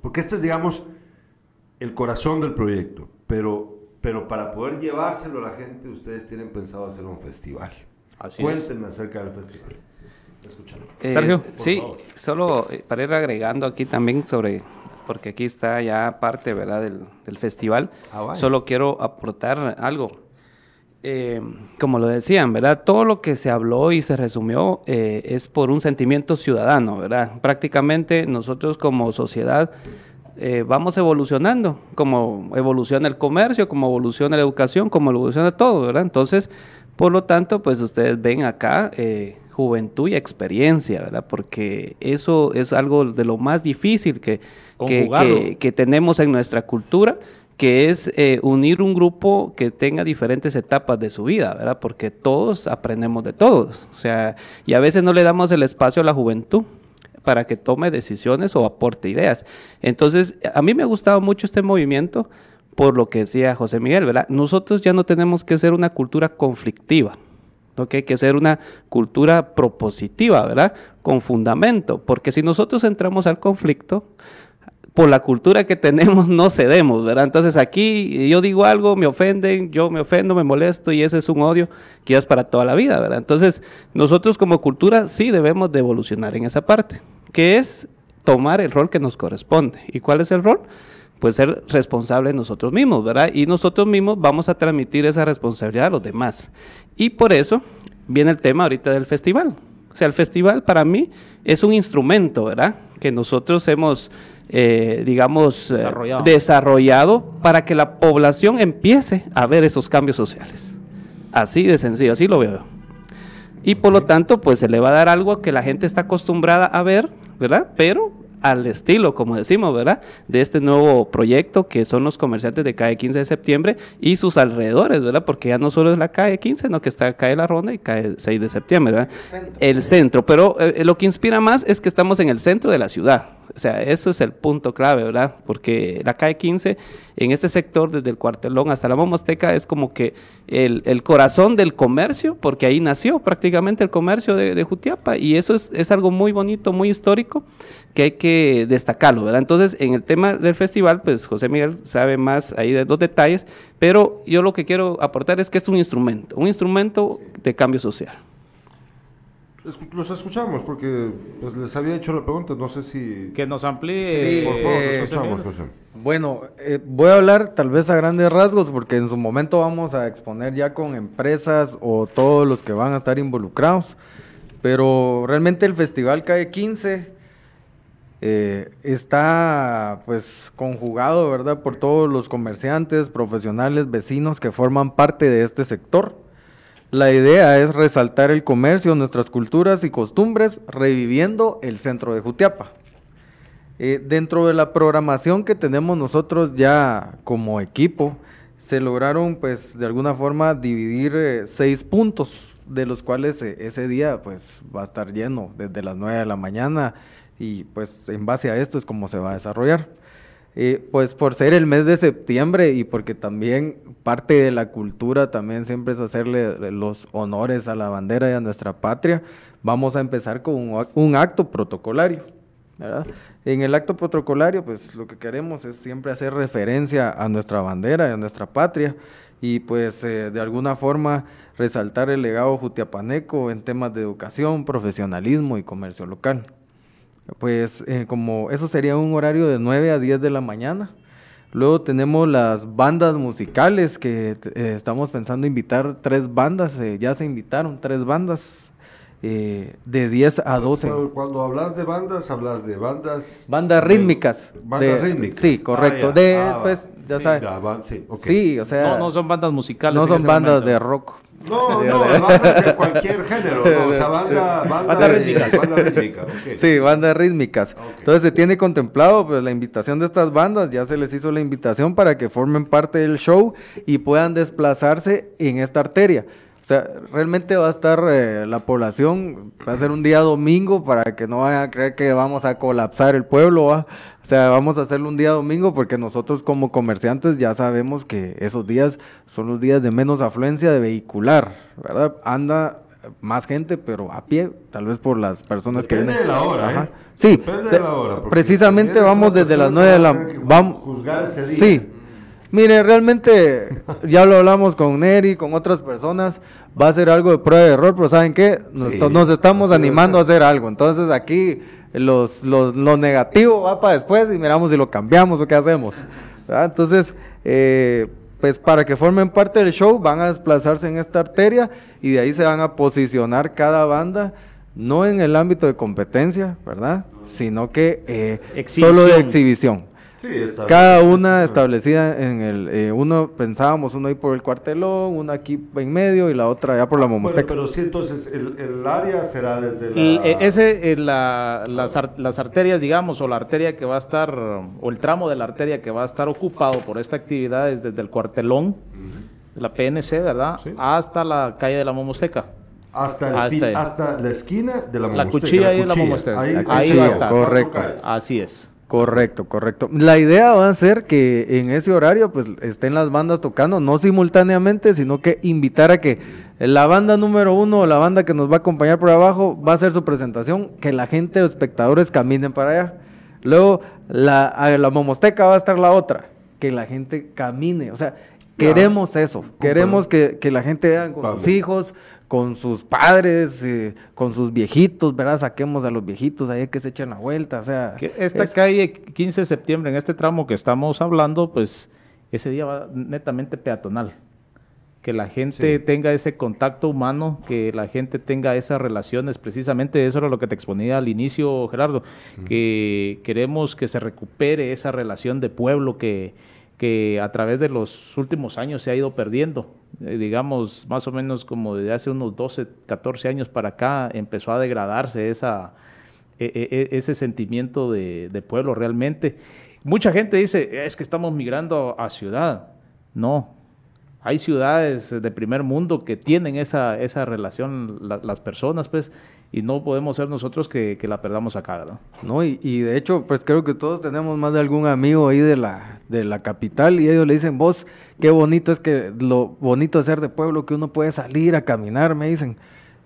porque esto es, digamos, el corazón del proyecto, pero, pero para poder llevárselo a la gente, ustedes tienen pensado hacer un festival. Así Cuéntenme acerca del festival. Escuchando. Eh, Sergio. Sí, favor. solo eh, para ir agregando aquí también sobre, porque aquí está ya parte, ¿verdad?, del, del festival. Ah. Solo quiero aportar algo. Eh, como lo decían, ¿verdad? Todo lo que se habló y se resumió eh, es por un sentimiento ciudadano, ¿verdad? Prácticamente nosotros como sociedad eh, vamos evolucionando, como evoluciona el comercio, como evoluciona la educación, como evoluciona todo, ¿verdad? Entonces, por lo tanto, pues ustedes ven acá eh, juventud y experiencia, ¿verdad? Porque eso es algo de lo más difícil que, que, que tenemos en nuestra cultura, que es eh, unir un grupo que tenga diferentes etapas de su vida, ¿verdad? Porque todos aprendemos de todos, o sea, y a veces no le damos el espacio a la juventud para que tome decisiones o aporte ideas. Entonces, a mí me ha gustado mucho este movimiento por lo que decía José Miguel, ¿verdad? Nosotros ya no tenemos que ser una cultura conflictiva, ¿no? que hay que ser una cultura propositiva, ¿verdad? Con fundamento, porque si nosotros entramos al conflicto, por la cultura que tenemos no cedemos, ¿verdad? Entonces aquí yo digo algo, me ofenden, yo me ofendo, me molesto y ese es un odio que es para toda la vida, ¿verdad? Entonces nosotros como cultura sí debemos de evolucionar en esa parte, que es tomar el rol que nos corresponde. ¿Y cuál es el rol? Pues ser responsables nosotros mismos, ¿verdad? Y nosotros mismos vamos a transmitir esa responsabilidad a los demás. Y por eso viene el tema ahorita del festival. O sea, el festival para mí es un instrumento, ¿verdad? Que nosotros hemos, eh, digamos, eh, Desarrollado. desarrollado para que la población empiece a ver esos cambios sociales. Así de sencillo, así lo veo. Y por lo tanto, pues se le va a dar algo que la gente está acostumbrada a ver, ¿verdad? Pero al estilo, como decimos, ¿verdad? De este nuevo proyecto que son los comerciantes de calle 15 de septiembre y sus alrededores, ¿verdad? Porque ya no solo es la calle 15, sino que está calle La Ronda y calle 6 de septiembre, ¿verdad? El centro. Pero eh, lo que inspira más es que estamos en el centro de la ciudad. O sea, eso es el punto clave, ¿verdad? Porque la calle 15, en este sector, desde el cuartelón hasta la Momosteca, es como que el, corazón del comercio, porque ahí nació prácticamente el comercio de, de Jutiapa, y eso es, es algo muy bonito, muy histórico, que hay que destacarlo, ¿verdad? Entonces, en el tema del festival, pues José Miguel sabe más ahí de los detalles, pero yo lo que quiero aportar es que es un instrumento, un instrumento de cambio social. Los escuchamos porque pues, les había hecho la pregunta, no sé si... Que nos amplíe. Sí, Por favor, eh, los escuchamos, José José. Bueno, eh, voy a hablar tal vez a grandes rasgos porque en su momento vamos a exponer ya con empresas o todos los que van a estar involucrados. Pero realmente el festival Calle 15 eh, está pues conjugado, ¿verdad? Por todos los comerciantes, profesionales, vecinos que forman parte de este sector. La idea es resaltar el comercio, nuestras culturas y costumbres, reviviendo el centro de Jutiapa. Eh, dentro de la programación que tenemos nosotros ya como equipo, se lograron pues de alguna forma dividir eh, seis puntos, de los cuales ese día pues va a estar lleno desde las 9 de la mañana y pues en base a esto es como se va a desarrollar. Pues por ser el mes de septiembre y porque también parte de la cultura también siempre es hacerle los honores a la bandera y a nuestra patria, vamos a empezar con un, acto protocolario. En el acto protocolario, pues lo que queremos es siempre hacer referencia a nuestra bandera y a nuestra patria y pues eh, de alguna forma resaltar el legado jutiapaneco en temas de educación, profesionalismo y comercio local. Pues eh, como eso sería un horario de 9 a 10 de la mañana. Luego tenemos las bandas musicales que eh, estamos pensando invitar tres bandas, eh, ya se invitaron tres bandas de 10 a 12. Cuando, hablas de bandas, hablas de bandas... Bandas rítmicas. Bandas rítmicas. Sí, correcto. Ah, de, ah, pues, ya sí, sabes. sí, sí, o sea... No, no son bandas musicales. No son bandas momento. de rock. No, no, bandas de cualquier género, no, o sea, banda, banda, Banda rítmicas. Banda rítmica, ok. Sí, bandas rítmicas. Entonces se tiene contemplado pues la invitación de estas bandas, ya se les hizo la invitación para que formen parte del show y puedan desplazarse en esta arteria. O sea, realmente va a estar eh, la población, va a ser un día domingo para que no vayan a creer que vamos a colapsar el pueblo, ¿va? O sea, vamos a hacerlo un día domingo porque nosotros como comerciantes ya sabemos que esos días son los días de menos afluencia de vehicular, ¿verdad? Anda más gente, pero a pie, tal vez por las personas Depende que de la hora. ¿eh? Sí, Depende de te- la hora. porque precisamente vamos desde las cuestión 9 de la vamos juzgar ese día. Sí. Mire, realmente ya lo hablamos con Neri, con otras personas, va a ser algo de prueba de error, pero ¿saben qué? Nos, Sí, nos estamos animando a hacer algo. Entonces aquí los, los, lo negativo va para después y miramos si lo cambiamos o qué hacemos. ¿verdad? Entonces, eh, pues para que formen parte del show van a desplazarse en esta arteria y de ahí se van a posicionar cada banda, no en el ámbito de competencia, ¿verdad? Sino que eh, solo de Exhibición. Sí, Cada una establecida en el, eh, uno pensábamos uno ahí por el cuartelón, una aquí en medio y la otra allá por la Bueno, Momosteca. pero sí, entonces el, el área será desde la... El- eh, ese, eh, la- las, ar- las arterias, digamos, o la arteria que va a estar, o el tramo de la arteria que va a estar ocupado por esta actividad es desde el cuartelón, la PNC, ¿verdad? Sí. Hasta la calle de la Momosteca. Hasta, el Hasta fin- ahí. hasta la esquina de la La Momosteca, cuchilla ahí de la cuchilla. Momosteca. Ahí, La Ahí cuchilla, va a estar. correcto. Así es. Correcto, correcto. La idea va a ser que en ese horario pues estén las bandas tocando, no simultáneamente, sino que invitar a que la banda número uno la banda que nos va a acompañar por abajo va a hacer su presentación, que la gente o espectadores caminen para allá. Luego la, a la Momosteca va a estar la otra, que la gente camine. O sea, queremos eso, queremos que, que la gente vea con sus hijos, con sus padres, eh, con sus viejitos, ¿verdad? Saquemos a los viejitos ahí que se echen la vuelta, o sea... Que esta es- calle 15 de septiembre, en este tramo que estamos hablando, pues ese día va netamente peatonal. Que la gente Sí. tenga ese contacto humano, que la gente tenga esas relaciones, precisamente eso era lo que te exponía al inicio, Gerardo, que queremos que se recupere esa relación de pueblo que, que a través de los últimos años se ha ido perdiendo. Eh, digamos, más o menos como desde hace unos 12, 14 años para acá empezó a degradarse esa, e- e- e- ese sentimiento de, pueblo realmente. Mucha gente dice, es que estamos migrando a ciudad. No, hay ciudades de primer mundo que tienen esa, esa relación, la- las personas, pues, y no podemos ser nosotros que, que la perdamos acá, ¿verdad? No, y, y de hecho, pues creo que todos tenemos más de algún amigo ahí de la, de la capital y ellos le dicen, vos, qué bonito es que lo bonito de ser de pueblo, que uno puede salir a caminar, me dicen.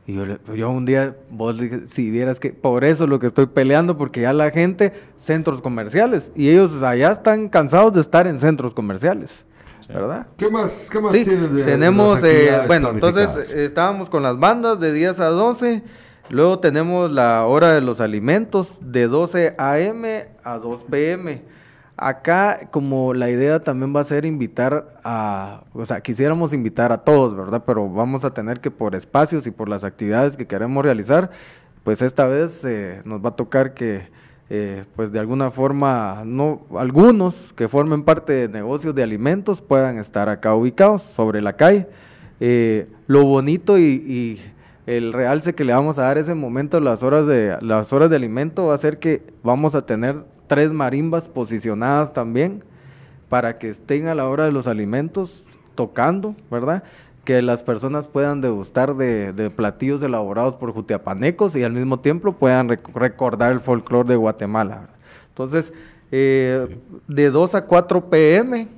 Y yo, yo un día, vos si vieras que por eso es lo que estoy peleando, porque ya la gente, centros comerciales, y ellos allá están cansados de estar en centros comerciales, ¿verdad? ¿Qué más, qué más Sí, tienen de- tenemos, eh, bueno, entonces eh, estábamos con las bandas de 10 a 12, luego tenemos la hora de los alimentos de 12 a.m. a 2 p.m. Acá, como la idea también va a ser invitar a, o sea, quisiéramos invitar a todos, ¿verdad? Pero vamos a tener que por espacios y por las actividades que queremos realizar, pues esta vez eh, nos va a tocar que, eh, pues de alguna forma, no, algunos que formen parte de negocios de alimentos puedan estar acá ubicados sobre la calle. Eh, lo bonito y, y el realce que le vamos a dar ese momento, las horas de, las horas de alimento, va a ser que vamos a tener tres marimbas posicionadas también para que estén a la hora de los alimentos tocando, ¿verdad? Que las personas puedan degustar de, platillos elaborados por jutiapanecos y al mismo tiempo puedan rec recordar el folclore de Guatemala. Entonces, eh, de 2 a 4 pm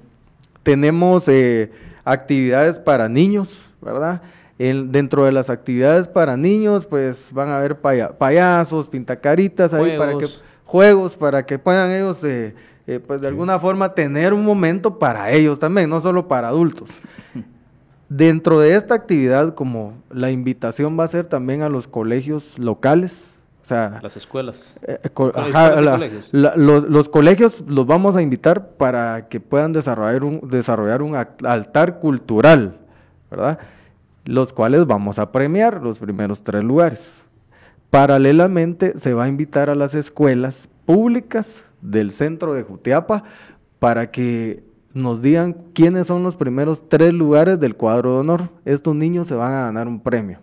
tenemos eh, actividades para niños, ¿verdad? El, dentro de las actividades para niños, pues van a haber paya payasos, pintacaritas ahí para que juegos para que puedan ellos, eh, eh, pues de alguna forma, tener un momento para ellos también, no solo para adultos. Dentro de esta actividad, como la invitación va a ser también a los colegios locales, o sea, las escuelas. Eh, co ajá, la, colegios? La, los, los, colegios los vamos a invitar para que puedan desarrollar un, desarrollar un altar cultural, ¿verdad? Los cuales vamos a premiar los primeros tres lugares. Paralelamente se va a invitar a las escuelas públicas del centro de Jutiapa para que nos digan quiénes son los primeros tres lugares del cuadro de honor. Estos niños se van a ganar un premio.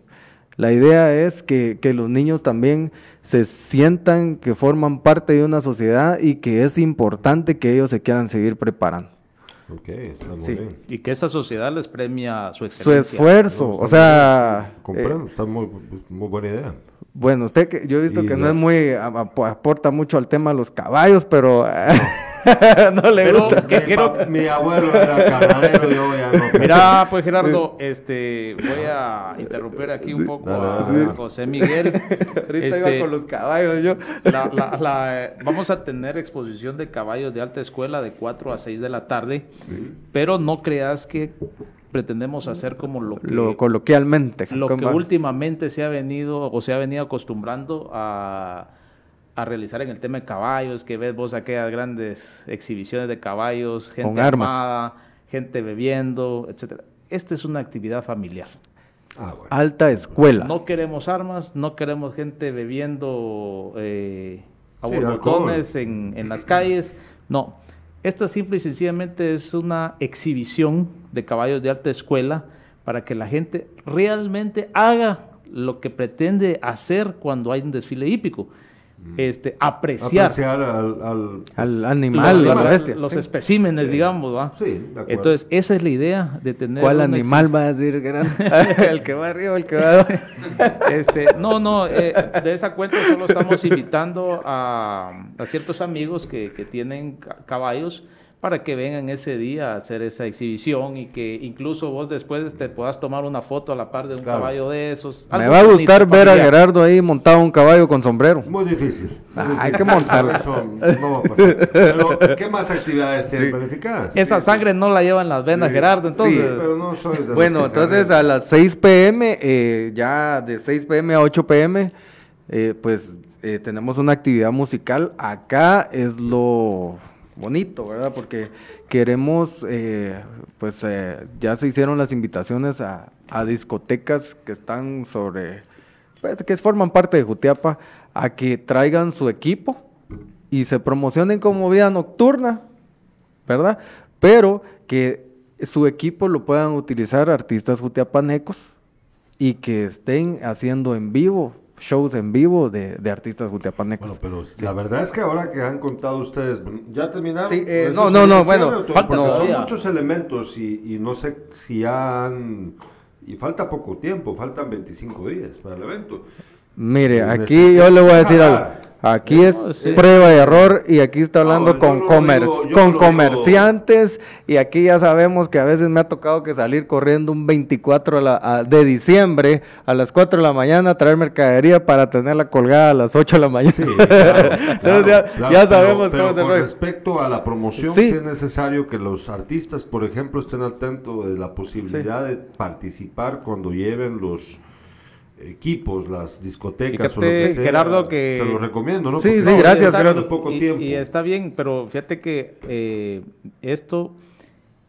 La idea es que, que, los niños también se sientan que forman parte de una sociedad y que es importante que ellos se quieran seguir preparando. Okay, está muy sí. bien. Y que esa sociedad les premia su excelencia. Su esfuerzo, no, o sea... Comprendo, eh, está muy, muy buena idea. Bueno, usted que yo he visto y que la... no es muy aporta mucho al tema de los caballos, pero no le pero gusta. Que quiero... Mi abuelo era ganadero, yo ya no. Mira, pues Gerardo, este voy a interrumpir aquí sí, un poco a, sí. a, José Miguel. Ahorita este, iba con los caballos yo. La, la, la, vamos a tener exposición de caballos de alta escuela de 4 a 6 de la tarde, sí. pero no creas que pretendemos hacer como lo que lo coloquialmente lo que últimamente se ha venido o se ha venido acostumbrando a, a, realizar en el tema de caballos que ves vos aquellas grandes exhibiciones de caballos gente Con armas. armada gente bebiendo etcétera. Esta es una actividad familiar. Ah, bueno. alta escuela. No queremos armas no queremos gente bebiendo eh, a sí, botones en, en las calles no esta simple y sencillamente es una exhibición de caballos de alta escuela para que la gente realmente haga lo que pretende hacer cuando hay un desfile hípico. Este, apreciar, apreciar al, al, al, animal, los, la bestia. los especímenes, sí. digamos, ¿va? Sí, de acuerdo. Entonces, esa es la idea de tener. ¿Cuál animal va a decir, gran? el que va arriba, el que va abajo. este, no, no, eh, de esa cuenta solo estamos invitando a, a ciertos amigos que, que tienen caballos para que vengan ese día a hacer esa exhibición y que incluso vos después te puedas tomar una foto a la par de un Claro. caballo de esos. Me va a bonito, gustar ver a. Gerardo ahí montado un caballo con sombrero. Muy difícil. Ah, muy hay difícil. que montarlo. No va a pasar. Pero, ¿qué más actividades tienen planificadas? Esa sangre no la llevan las venas, Sí. Gerardo, entonces... Sí, pero no soy de Bueno, entonces a las 6 pm, eh, ya de 6 pm a 8 pm, eh, pues eh, tenemos una actividad musical. Acá es lo bonito, ¿verdad? Porque queremos, eh, pues eh, ya se hicieron las invitaciones a, discotecas que están sobre, pues, que forman parte de Jutiapa, a que traigan su equipo y se promocionen como vida nocturna, ¿verdad? Pero que su equipo lo puedan utilizar artistas jutiapanecos y que estén haciendo en vivo, shows en vivo de, de artistas jutiapanecos. Bueno, pero la verdad es que ahora que han contado ustedes, ¿ya terminaron? Sí, eh, no, no, no, bueno, falta son muchos elementos y, y no sé si han... Y falta poco tiempo, faltan 25 días para el evento. Mire, aquí yo le voy a decir algo. Aquí es sí. prueba y error y aquí está hablando No, con, comer- digo- con comerciantes y aquí ya sabemos que a veces me ha tocado que salir corriendo un 24 a la- a- de diciembre a las 4 de la mañana a traer mercadería para tenerla colgada a las 8 de la mañana. Sí, claro, Entonces ya, claro, ya sabemos pero cómo es el con respecto a la promoción, Sí. es necesario que los artistas, por ejemplo, estén atentos de la posibilidad de participar cuando lleven los equipos, las discotecas o lo que sea, Gerardo, que- se los recomiendo, ¿no? Sí, Porque sí, no, gracias, está Gerardo. poco y, tiempo. y está bien, pero fíjate que eh, esto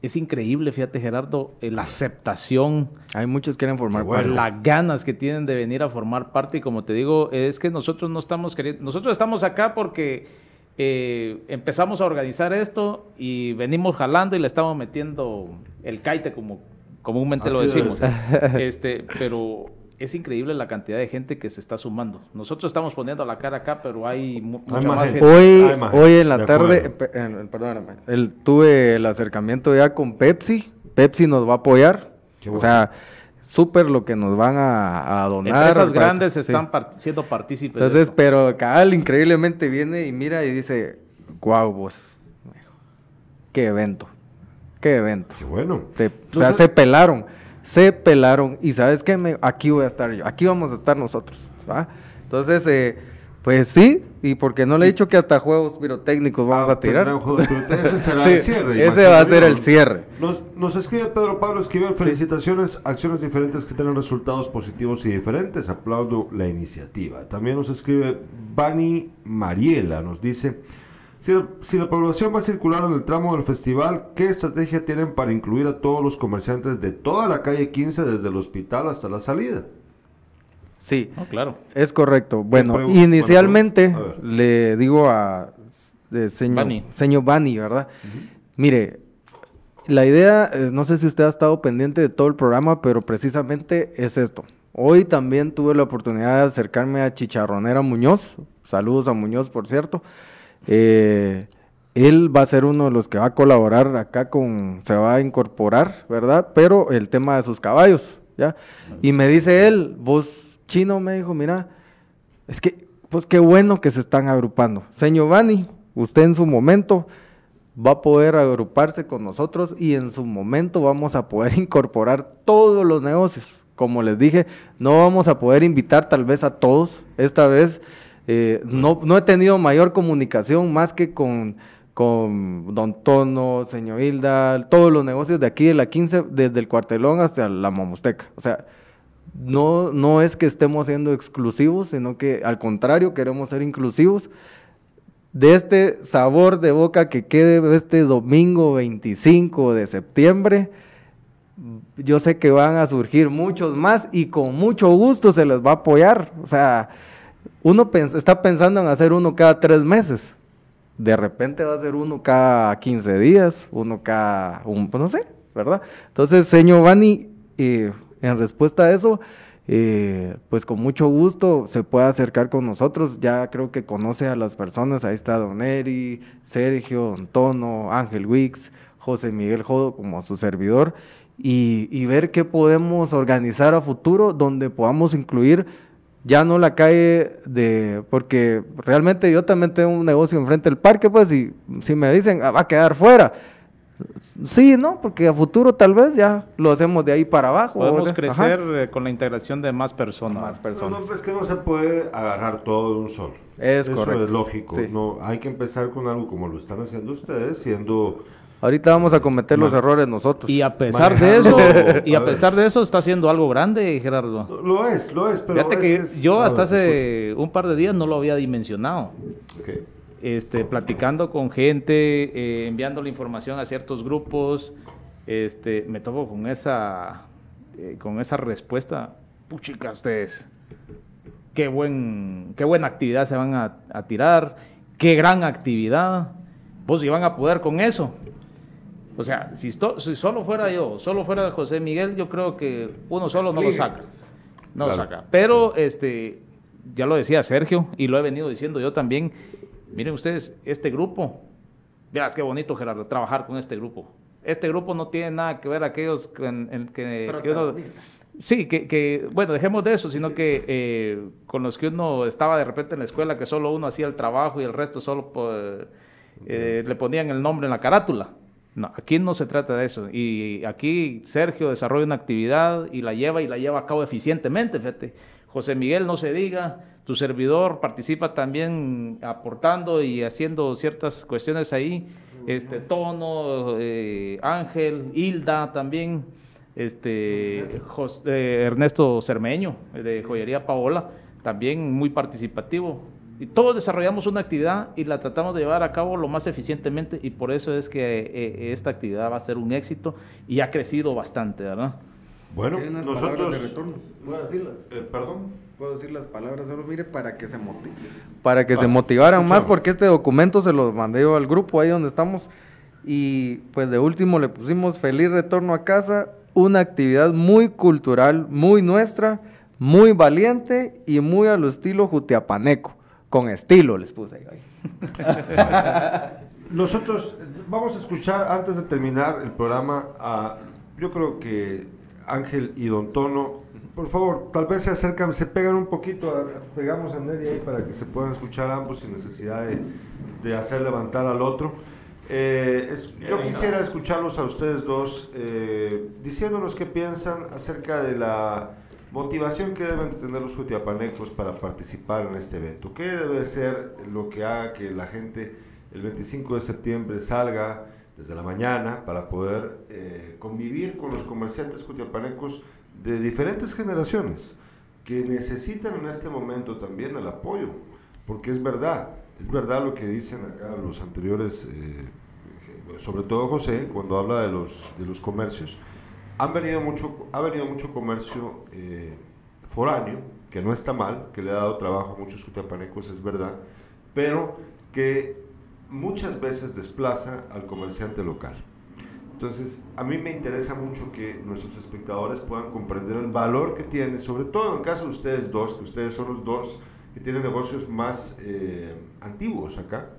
es increíble, fíjate Gerardo, eh, la aceptación, Hay muchos que quieren formar bueno. parte. las ganas que tienen de venir a formar parte y como te digo, es que nosotros no estamos queriendo, nosotros estamos acá porque eh, empezamos a organizar esto y venimos jalando y le estamos metiendo el caite como comúnmente lo Así decimos. este, pero es increíble la cantidad de gente que se está sumando. Nosotros estamos poniendo la cara acá, pero hay mu- Hay mucha más más gente. Hoy, Ay, hoy en la de tarde, eh, perdóname, el- tuve el acercamiento ya con Pepsi. Pepsi nos va a apoyar. O sea, súper lo que nos van a, a donar. Empresas grandes sí. están par- siendo partícipes. de Entonces, esto. pero Cabal increíblemente viene y mira y dice, guau, vos. Qué evento. Qué evento. Qué bueno. Te- o sea, se pelaron, se pelaron. Y sabes qué, Me- aquí voy a estar yo, aquí vamos a estar nosotros. ¿va? Entonces, eh, pues sí, y porque no le he dicho que hasta juegos pirotécnicos vamos Ah, a tirar. juegos pirotécnicos. Ese será Sí, el cierre. ese va a ser el cierre. Nos, nos escribe Pedro Pablo Esquivel, felicitaciones, acciones diferentes que tienen resultados positivos y diferentes. Aplaudo la iniciativa. También nos escribe Bani Mariela, nos dice, si, si la población va a circular en el tramo del festival, ¿qué estrategia tienen para incluir a todos los comerciantes de toda la calle 15 desde el hospital hasta la salida? Sí, claro. es correcto. Bueno, pregunto- inicialmente bueno, le digo a señor Bani. señor Bani, ¿verdad? Mire, la idea, eh, no sé si usted ha estado pendiente de todo el programa, pero precisamente es esto. Hoy también tuve la oportunidad de acercarme a Chicharronera Muñoz. Saludos a Muñoz, por cierto. Eh, él va a ser uno de los que va a colaborar acá con, se va a incorporar, ¿verdad? Pero el tema de sus caballos, ¿ya? Y me dice él, vos chino, me dijo, mira, es que, pues qué bueno que se están agrupando. Señor Bani, usted en su momento va a poder agruparse con nosotros y en su momento vamos a poder incorporar todos los negocios. Como les dije, no vamos a poder invitar tal vez a todos. Esta vez eh, no, no he tenido mayor comunicación más que con, con Don Tono, Señor Hilda, todos los negocios de aquí de la 15, desde el cuartelón hasta la Mamusteca. O sea, no, no es que estemos siendo exclusivos, sino que al contrario queremos ser inclusivos de este sabor de boca que quede este domingo 25 de septiembre. Yo sé que van a surgir muchos más y con mucho gusto se les va a apoyar. O sea, uno pens- está pensando en hacer uno cada tres meses. De repente va a ser uno cada 15 días, uno cada, un, pues no sé, ¿verdad? Entonces, señor Bani, eh, en respuesta a eso, eh, pues con mucho gusto se puede acercar con nosotros. Ya creo que conoce a las personas. Ahí está Don Eri, Sergio, Don Tono, Ángel Wix, José Miguel Jodo como su servidor. Y, y ver qué podemos organizar a futuro donde podamos incluir ya no la calle de, porque realmente yo también tengo un negocio enfrente del parque, pues, y si me dicen, "Ah, va a quedar fuera. Sí, ¿no? Porque a futuro tal vez ya lo hacemos de ahí para abajo. Podemos ¿verdad? crecer Ajá. eh, con la integración de más personas. Más personas. no, es que no se puede agarrar todo de un solo. Es Eso correcto. es lógico. Sí. No, hay que empezar con algo como lo están haciendo ustedes, siendo Ahorita vamos a cometer los errores nosotros. Y a pesar de eso, y a a ver. pesar de eso está haciendo algo grande, Gerardo. lo es, lo es, pero Fíjate es que es- yo hasta hace un par de días no lo había dimensionado. Este, platicando con gente, eh, enviando la información a ciertos grupos, este, me topo con esa, eh, con esa respuesta. Puchica, ustedes, qué buen, qué buena actividad se van a, a tirar, qué gran actividad. Vos si van a poder con eso. O sea, si, esto- si solo fuera yo, solo fuera José Miguel, yo creo que uno solo no lo saca. No lo saca. Pero este, ya lo decía Sergio y lo he venido diciendo yo también. Miren ustedes, este grupo, verás qué bonito Gerardo, trabajar con este grupo. Este grupo no tiene nada que ver aquellos que, en- en que- que uno- Sí, que, que, bueno, dejemos de eso, sino que eh, con los que uno estaba de repente en la escuela, que solo uno hacía el trabajo y el resto solo pues, eh, le ponían el nombre en la carátula. No, aquí no se trata de eso. Y aquí Sergio desarrolla una actividad y la lleva y la lleva a cabo eficientemente, fíjate. José Miguel, no se diga, tu servidor participa también aportando y haciendo ciertas cuestiones ahí. Este Tono, eh, Ángel, Hilda también. este eh, Ernesto Cermeño, de Joyería Paola, también muy participativo. Y todos desarrollamos una actividad y la tratamos de llevar a cabo lo más eficientemente y por eso es que eh, esta actividad va a ser un éxito y ha crecido bastante, ¿verdad? Bueno, nosotros... de retorno. ¿Puedo decirlas? Eh, Perdón. Puedo decir las palabras, solo mire para que se motive. Para que se motivaran más, porque este documento se lo mandé yo al grupo ahí donde estamos. Y pues de último le pusimos feliz retorno a casa, una actividad muy cultural, muy nuestra, muy valiente y muy a lo estilo jutiapaneco. Con estilo les puse ahí. Nosotros vamos a escuchar antes de terminar el programa a, yo creo que Ángel y Don Tono, por favor, tal vez se acercan, se pegan un poquito, a- pegamos a Neri ahí para que se puedan escuchar ambos sin necesidad de, de hacer levantar al otro. Eh, es- yo quisiera escucharlos a ustedes dos eh, diciéndonos qué piensan acerca de la motivación que deben tener los jutiapanecos para participar en este evento. ¿Qué debe ser lo que haga que la gente el 25 de septiembre salga desde la mañana para poder eh, convivir con los comerciantes jutiapanecos de diferentes generaciones que necesitan en este momento también el apoyo, porque es verdad, es verdad lo que dicen acá los anteriores, eh, sobre todo José, cuando habla de los, de los comercios, han venido mucho, ha venido mucho comercio eh, foráneo, que no está mal, que le ha dado trabajo a muchos jutiapanecos, es verdad, pero que muchas veces desplaza al comerciante local. Entonces, a mí me interesa mucho que nuestros espectadores puedan comprender el valor que tiene, sobre todo en caso de ustedes dos, que ustedes son los dos que tienen negocios más eh, antiguos acá,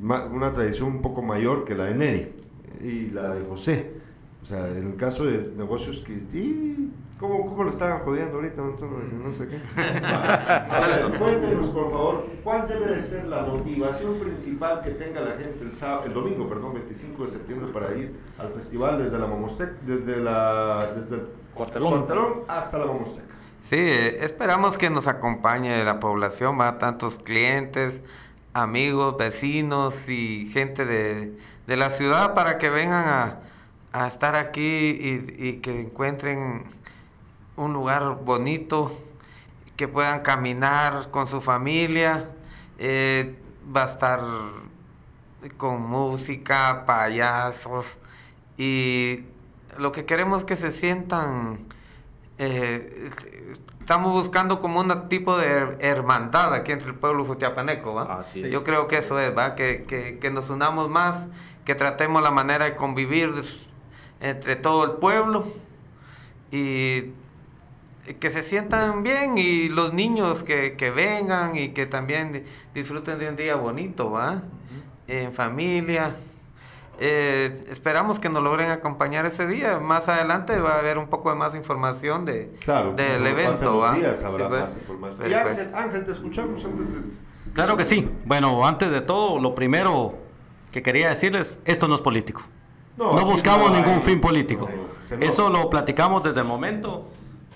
una tradición un poco mayor que la de Neri y la de José. O sea, en el caso de negocios que... ¡y! ¿Cómo, ¿Cómo lo estaban jodiendo ahorita? No, no sé qué. A ver, cuéntenos, por favor, ¿cuál debe de ser la motivación principal que tenga la gente el, sábado, el domingo, perdón, 25 de septiembre para ir al festival desde la Mamostec, desde la desde el Cuartelón. Hasta la Mamosteca? Sí, esperamos que nos acompañe la población, va tantos clientes, amigos, vecinos y gente de, de la ciudad para que vengan a, a estar aquí y, y que encuentren un lugar bonito, que puedan caminar con su familia. eh, va a estar con música, payasos y lo que queremos es que se sientan eh, estamos buscando como un tipo de her- hermandad aquí entre el pueblo jutiapaneco, ¿va? Así es. Yo creo que eso es, ¿va? Que, que, que nos unamos más, que tratemos la manera de convivir entre todo el pueblo y que se sientan bien y los niños que, que vengan y que también di- disfruten de un día bonito, ¿va? En familia. Eh, esperamos que nos logren acompañar ese día. Más adelante va a haber un poco de más información de, Claro, del evento, ¿va? días habrá Sí, pues. más información. Pero, Y pues, Ángel, Ángel, te escuchamos antes de... Claro que sí. Bueno, antes de todo, lo primero que quería decirles, esto no es político. No, buscamos no ningún fin político. no, nota. Eso lo platicamos desde el momento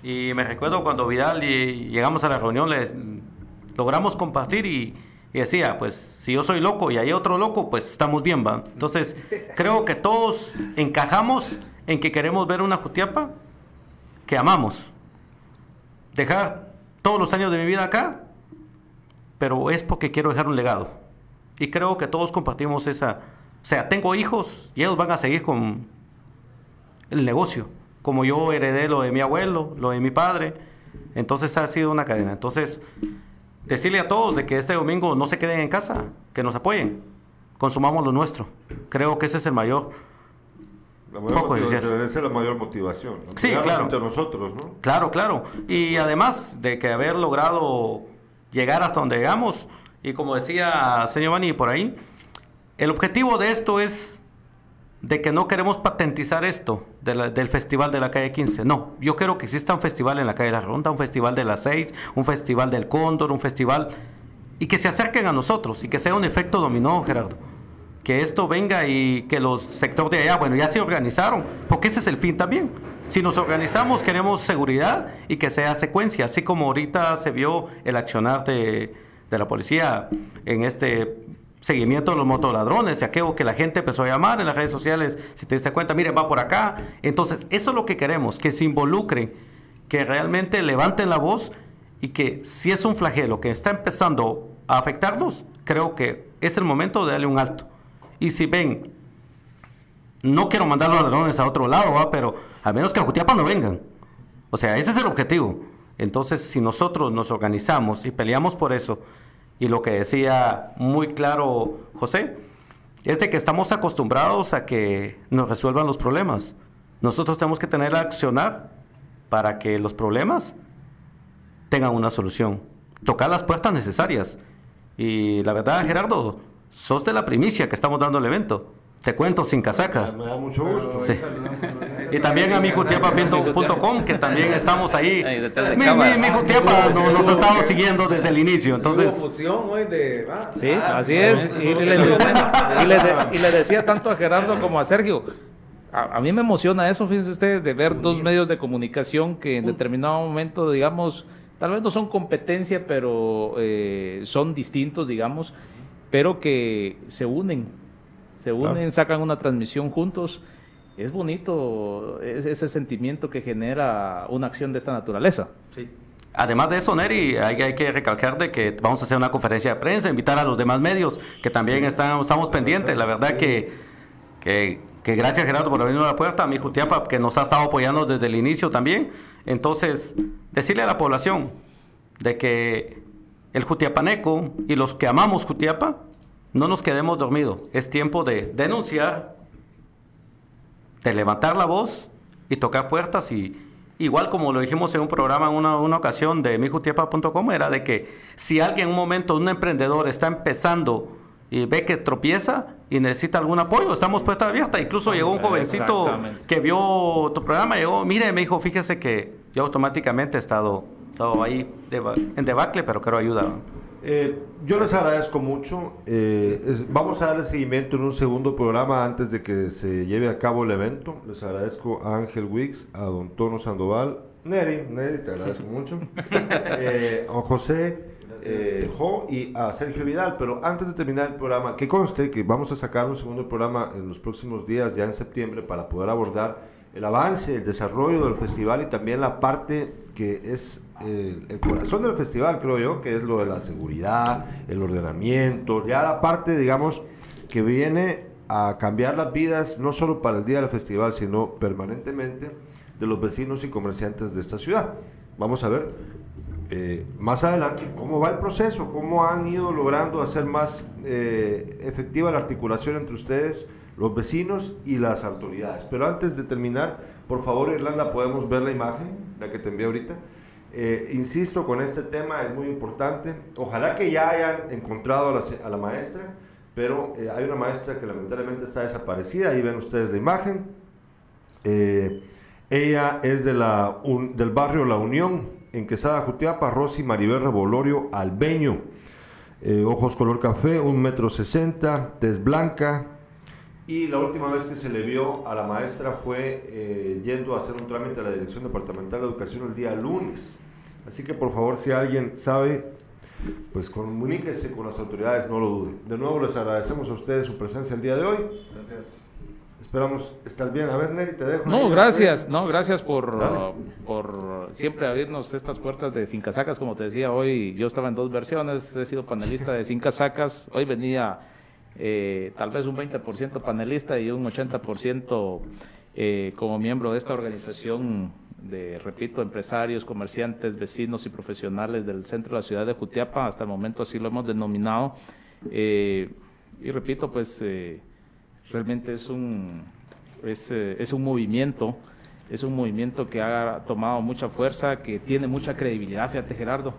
y me recuerdo cuando Vidal y llegamos a la reunión, les logramos compartir y, y decía, pues si yo soy loco y hay otro loco, pues estamos bien, ¿va? Entonces, creo que todos encajamos en que queremos ver una Jutiapa que amamos. Dejar todos los años de mi vida acá, pero es porque quiero dejar un legado. Y creo que todos compartimos esa... O sea, tengo hijos y ellos van a seguir con el negocio, como yo heredé lo de mi abuelo, lo de mi padre. Entonces ha sido una cadena. Entonces, decirle a todos de que este domingo no se queden en casa, que nos apoyen, consumamos lo nuestro. Creo que ese es el mayor. La mayor Poco motivación, la mayor motivación. Sí, claro. entre nosotros, ¿no? Claro, claro. Y además de que haber logrado llegar hasta donde llegamos, y como decía señor Bani por ahí, el objetivo de esto es de que no queremos patentizar esto del festival de la calle 15. No, yo quiero que exista un festival en la calle La Ronda, un festival de las 6, un festival del Cóndor, un festival... Y que se acerquen a nosotros y que sea un efecto dominó, Gerardo. Que esto venga y que los sectores de allá, bueno, ya se organizaron, porque ese es el fin también. Si nos organizamos, queremos seguridad y que sea secuencia, así como ahorita se vio el accionar de, de la policía en este seguimiento de los motoladrones aquello que la gente empezó a llamar en las redes sociales, si te diste cuenta, miren, va por acá. Entonces, eso es lo que queremos, que se involucren, que realmente levanten la voz y que si es un flagelo que está empezando a afectarlos, creo que es el momento de darle un alto. Y si ven, no quiero mandar los ladrones a otro lado, pero al menos que a Jutiapa no vengan. O sea, ese es el objetivo. Entonces, si nosotros nos organizamos y peleamos por eso, y lo que decía muy claro José, es de que estamos acostumbrados a que nos resuelvan los problemas. Nosotros tenemos que tener a accionar para que los problemas tengan una solución. Tocar las puertas necesarias. Y la verdad, Gerardo, sos de la primicia que estamos dando el evento. Te cuento sin casaca. Me da mucho gusto. Sí. Y también a mijutiapa.com, que también estamos ahí. Mi, mi, mi Jutiapa nos, nos ha estado siguiendo desde el inicio. Entonces, fusión hoy de... ah, Sí, ah, así es. de- y le decía tanto a Gerardo como a Sergio. A, a mí me emociona eso, fíjense ustedes, de ver dos medios de comunicación que en determinado momento, digamos, tal vez no son competencia, pero eh, son distintos, digamos, pero que se unen, se unen, sacan una transmisión juntos. Es bonito es- ese sentimiento que genera una acción de esta naturaleza. Además de eso, Neri, hay, hay que recalcar de que vamos a hacer una conferencia de prensa, invitar a los demás medios que también están, estamos pendientes. La verdad que, que, que gracias Gerardo por abrirnos la puerta, a mi Jutiapa que nos ha estado apoyando desde el inicio también. Entonces, decirle a la población de que el Jutiapaneco y los que amamos Jutiapa, no nos quedemos dormidos. Es tiempo de denunciar, de levantar la voz y tocar puertas y igual como lo dijimos en un programa en una, una ocasión de mijutiapa.com era de que si alguien en un momento un emprendedor está empezando y ve que tropieza y necesita algún apoyo, estamos puerta abierta. Incluso llegó un jovencito que vio tu programa, llegó, mire, me dijo, fíjese que yo automáticamente he estado, estado ahí en debacle, pero quiero ayuda. Eh, yo les agradezco mucho. eh, es- vamos a darle seguimiento en un segundo programa antes de que se lleve a cabo el evento. Les agradezco a Ángel Wicks, a Don Tono Sandoval, Neri, Neri, te agradezco mucho, eh, a José, eh, Jo y a Sergio Vidal. Pero antes de terminar el programa, que conste que vamos a sacar un segundo programa en los próximos días, ya en septiembre, para poder abordar el avance, el desarrollo del festival y también la parte que es el, el corazón del festival, creo yo, que es lo de la seguridad, el ordenamiento, ya la parte, digamos, que viene a cambiar las vidas, no solo para el día del festival, sino permanentemente de los vecinos y comerciantes de esta ciudad. Vamos a ver eh, más adelante cómo va el proceso, cómo han ido logrando hacer más eh, efectiva la articulación entre ustedes, los vecinos y las autoridades. Pero antes de terminar, por favor, Irlanda, podemos ver la imagen, la que te envié ahorita. Eh, insisto con este tema, es muy importante. Ojalá que ya hayan encontrado a la, maestra, pero eh, hay una maestra que lamentablemente está desaparecida. Ahí ven ustedes la imagen. Eh, ella es de la, del barrio La Unión, en Quesada, Jutiapa, Rosy Maribel Revolorio Albeño. Ojos color café, un metro sesenta, tez blanca. Y la última vez que se le vio a la maestra fue eh, yendo a hacer un trámite a la Dirección Departamental de Educación el día lunes. Así que por favor, si alguien sabe, pues comuníquese con las autoridades, no lo duden. De nuevo les agradecemos a ustedes su presencia el día de hoy. Gracias. Esperamos estar bien. A ver, Neri, te dejo. No, ahí. gracias, no, gracias por, uh, por siempre abrirnos estas puertas de Sin Casacas, como te decía hoy, yo estaba en dos versiones, he sido panelista de Sin Casacas, hoy venía eh, tal vez un 20% panelista y un 80% eh, como miembro de esta organización de, repito, empresarios, comerciantes, vecinos y profesionales del centro de la ciudad de Jutiapa, hasta el momento así lo hemos denominado, Eh, y repito, pues... eh, realmente es un, es, eh, es un movimiento, es un movimiento que ha tomado mucha fuerza, que tiene mucha credibilidad, fíjate Gerardo,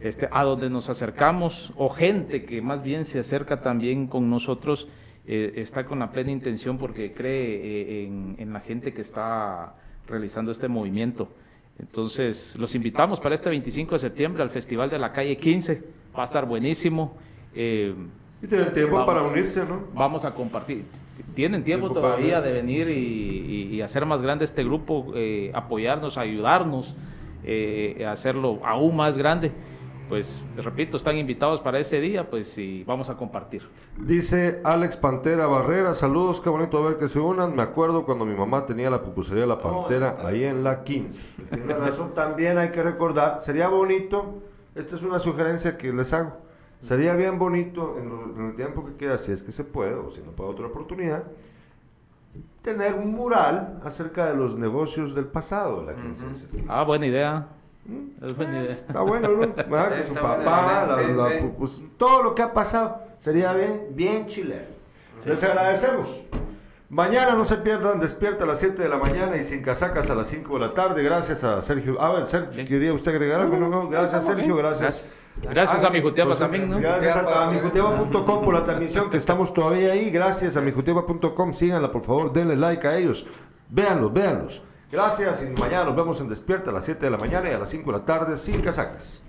este, a donde nos acercamos, o gente que más bien se acerca también con nosotros, eh, está con la plena intención porque cree eh, en, en la gente que está realizando este movimiento. Entonces, los invitamos para este 25 de septiembre al Festival de la Calle 15, va a estar buenísimo. eh, Y tienen tiempo Vamos. para unirse, ¿no? vamos a compartir. Tienen tiempo Tiempo todavía de venir y, y- y hacer más grande este grupo, apoyarnos, ayudarnos, eh, hacerlo aún más grande. Pues repito, están invitados para ese día, pues y vamos a compartir. Dice Alex Pantera Barrera, saludos, qué bonito ver que se unan. Me acuerdo cuando mi mamá tenía la pupusería La Pantera ahí en la 15. Tiene razón, también hay que recordar, sería bonito, esta es una sugerencia que les hago, sería bien bonito en, lo- en el tiempo que queda, si es que se puede, o si no puede otra oportunidad, tener un mural acerca de los negocios del pasado de la 15 de septiembre. Ah, buena idea. Es buena idea. Está bueno, su papá, la- pues, todo lo que ha pasado sería bien, bien chileno. Les agradecemos. Mañana no se pierdan, despierta a las 7 de la mañana y sin casacas a las 5 de la tarde. Gracias a Sergio. A ver, Sergio, Sí. ¿quería usted agregar algo? No, no, gracias, Sergio, gracias. Gracias a mi Jutiapa José, también, ¿no? Gracias a, a mijutiapa.com por la transmisión, que estamos todavía ahí. Gracias a mijutiapa.com. Síganla, por favor, denle like a ellos. Véanlos, véanlos. Gracias y mañana nos vemos en Despierta a las 7 de la mañana y a las 5 de la tarde sin casacas.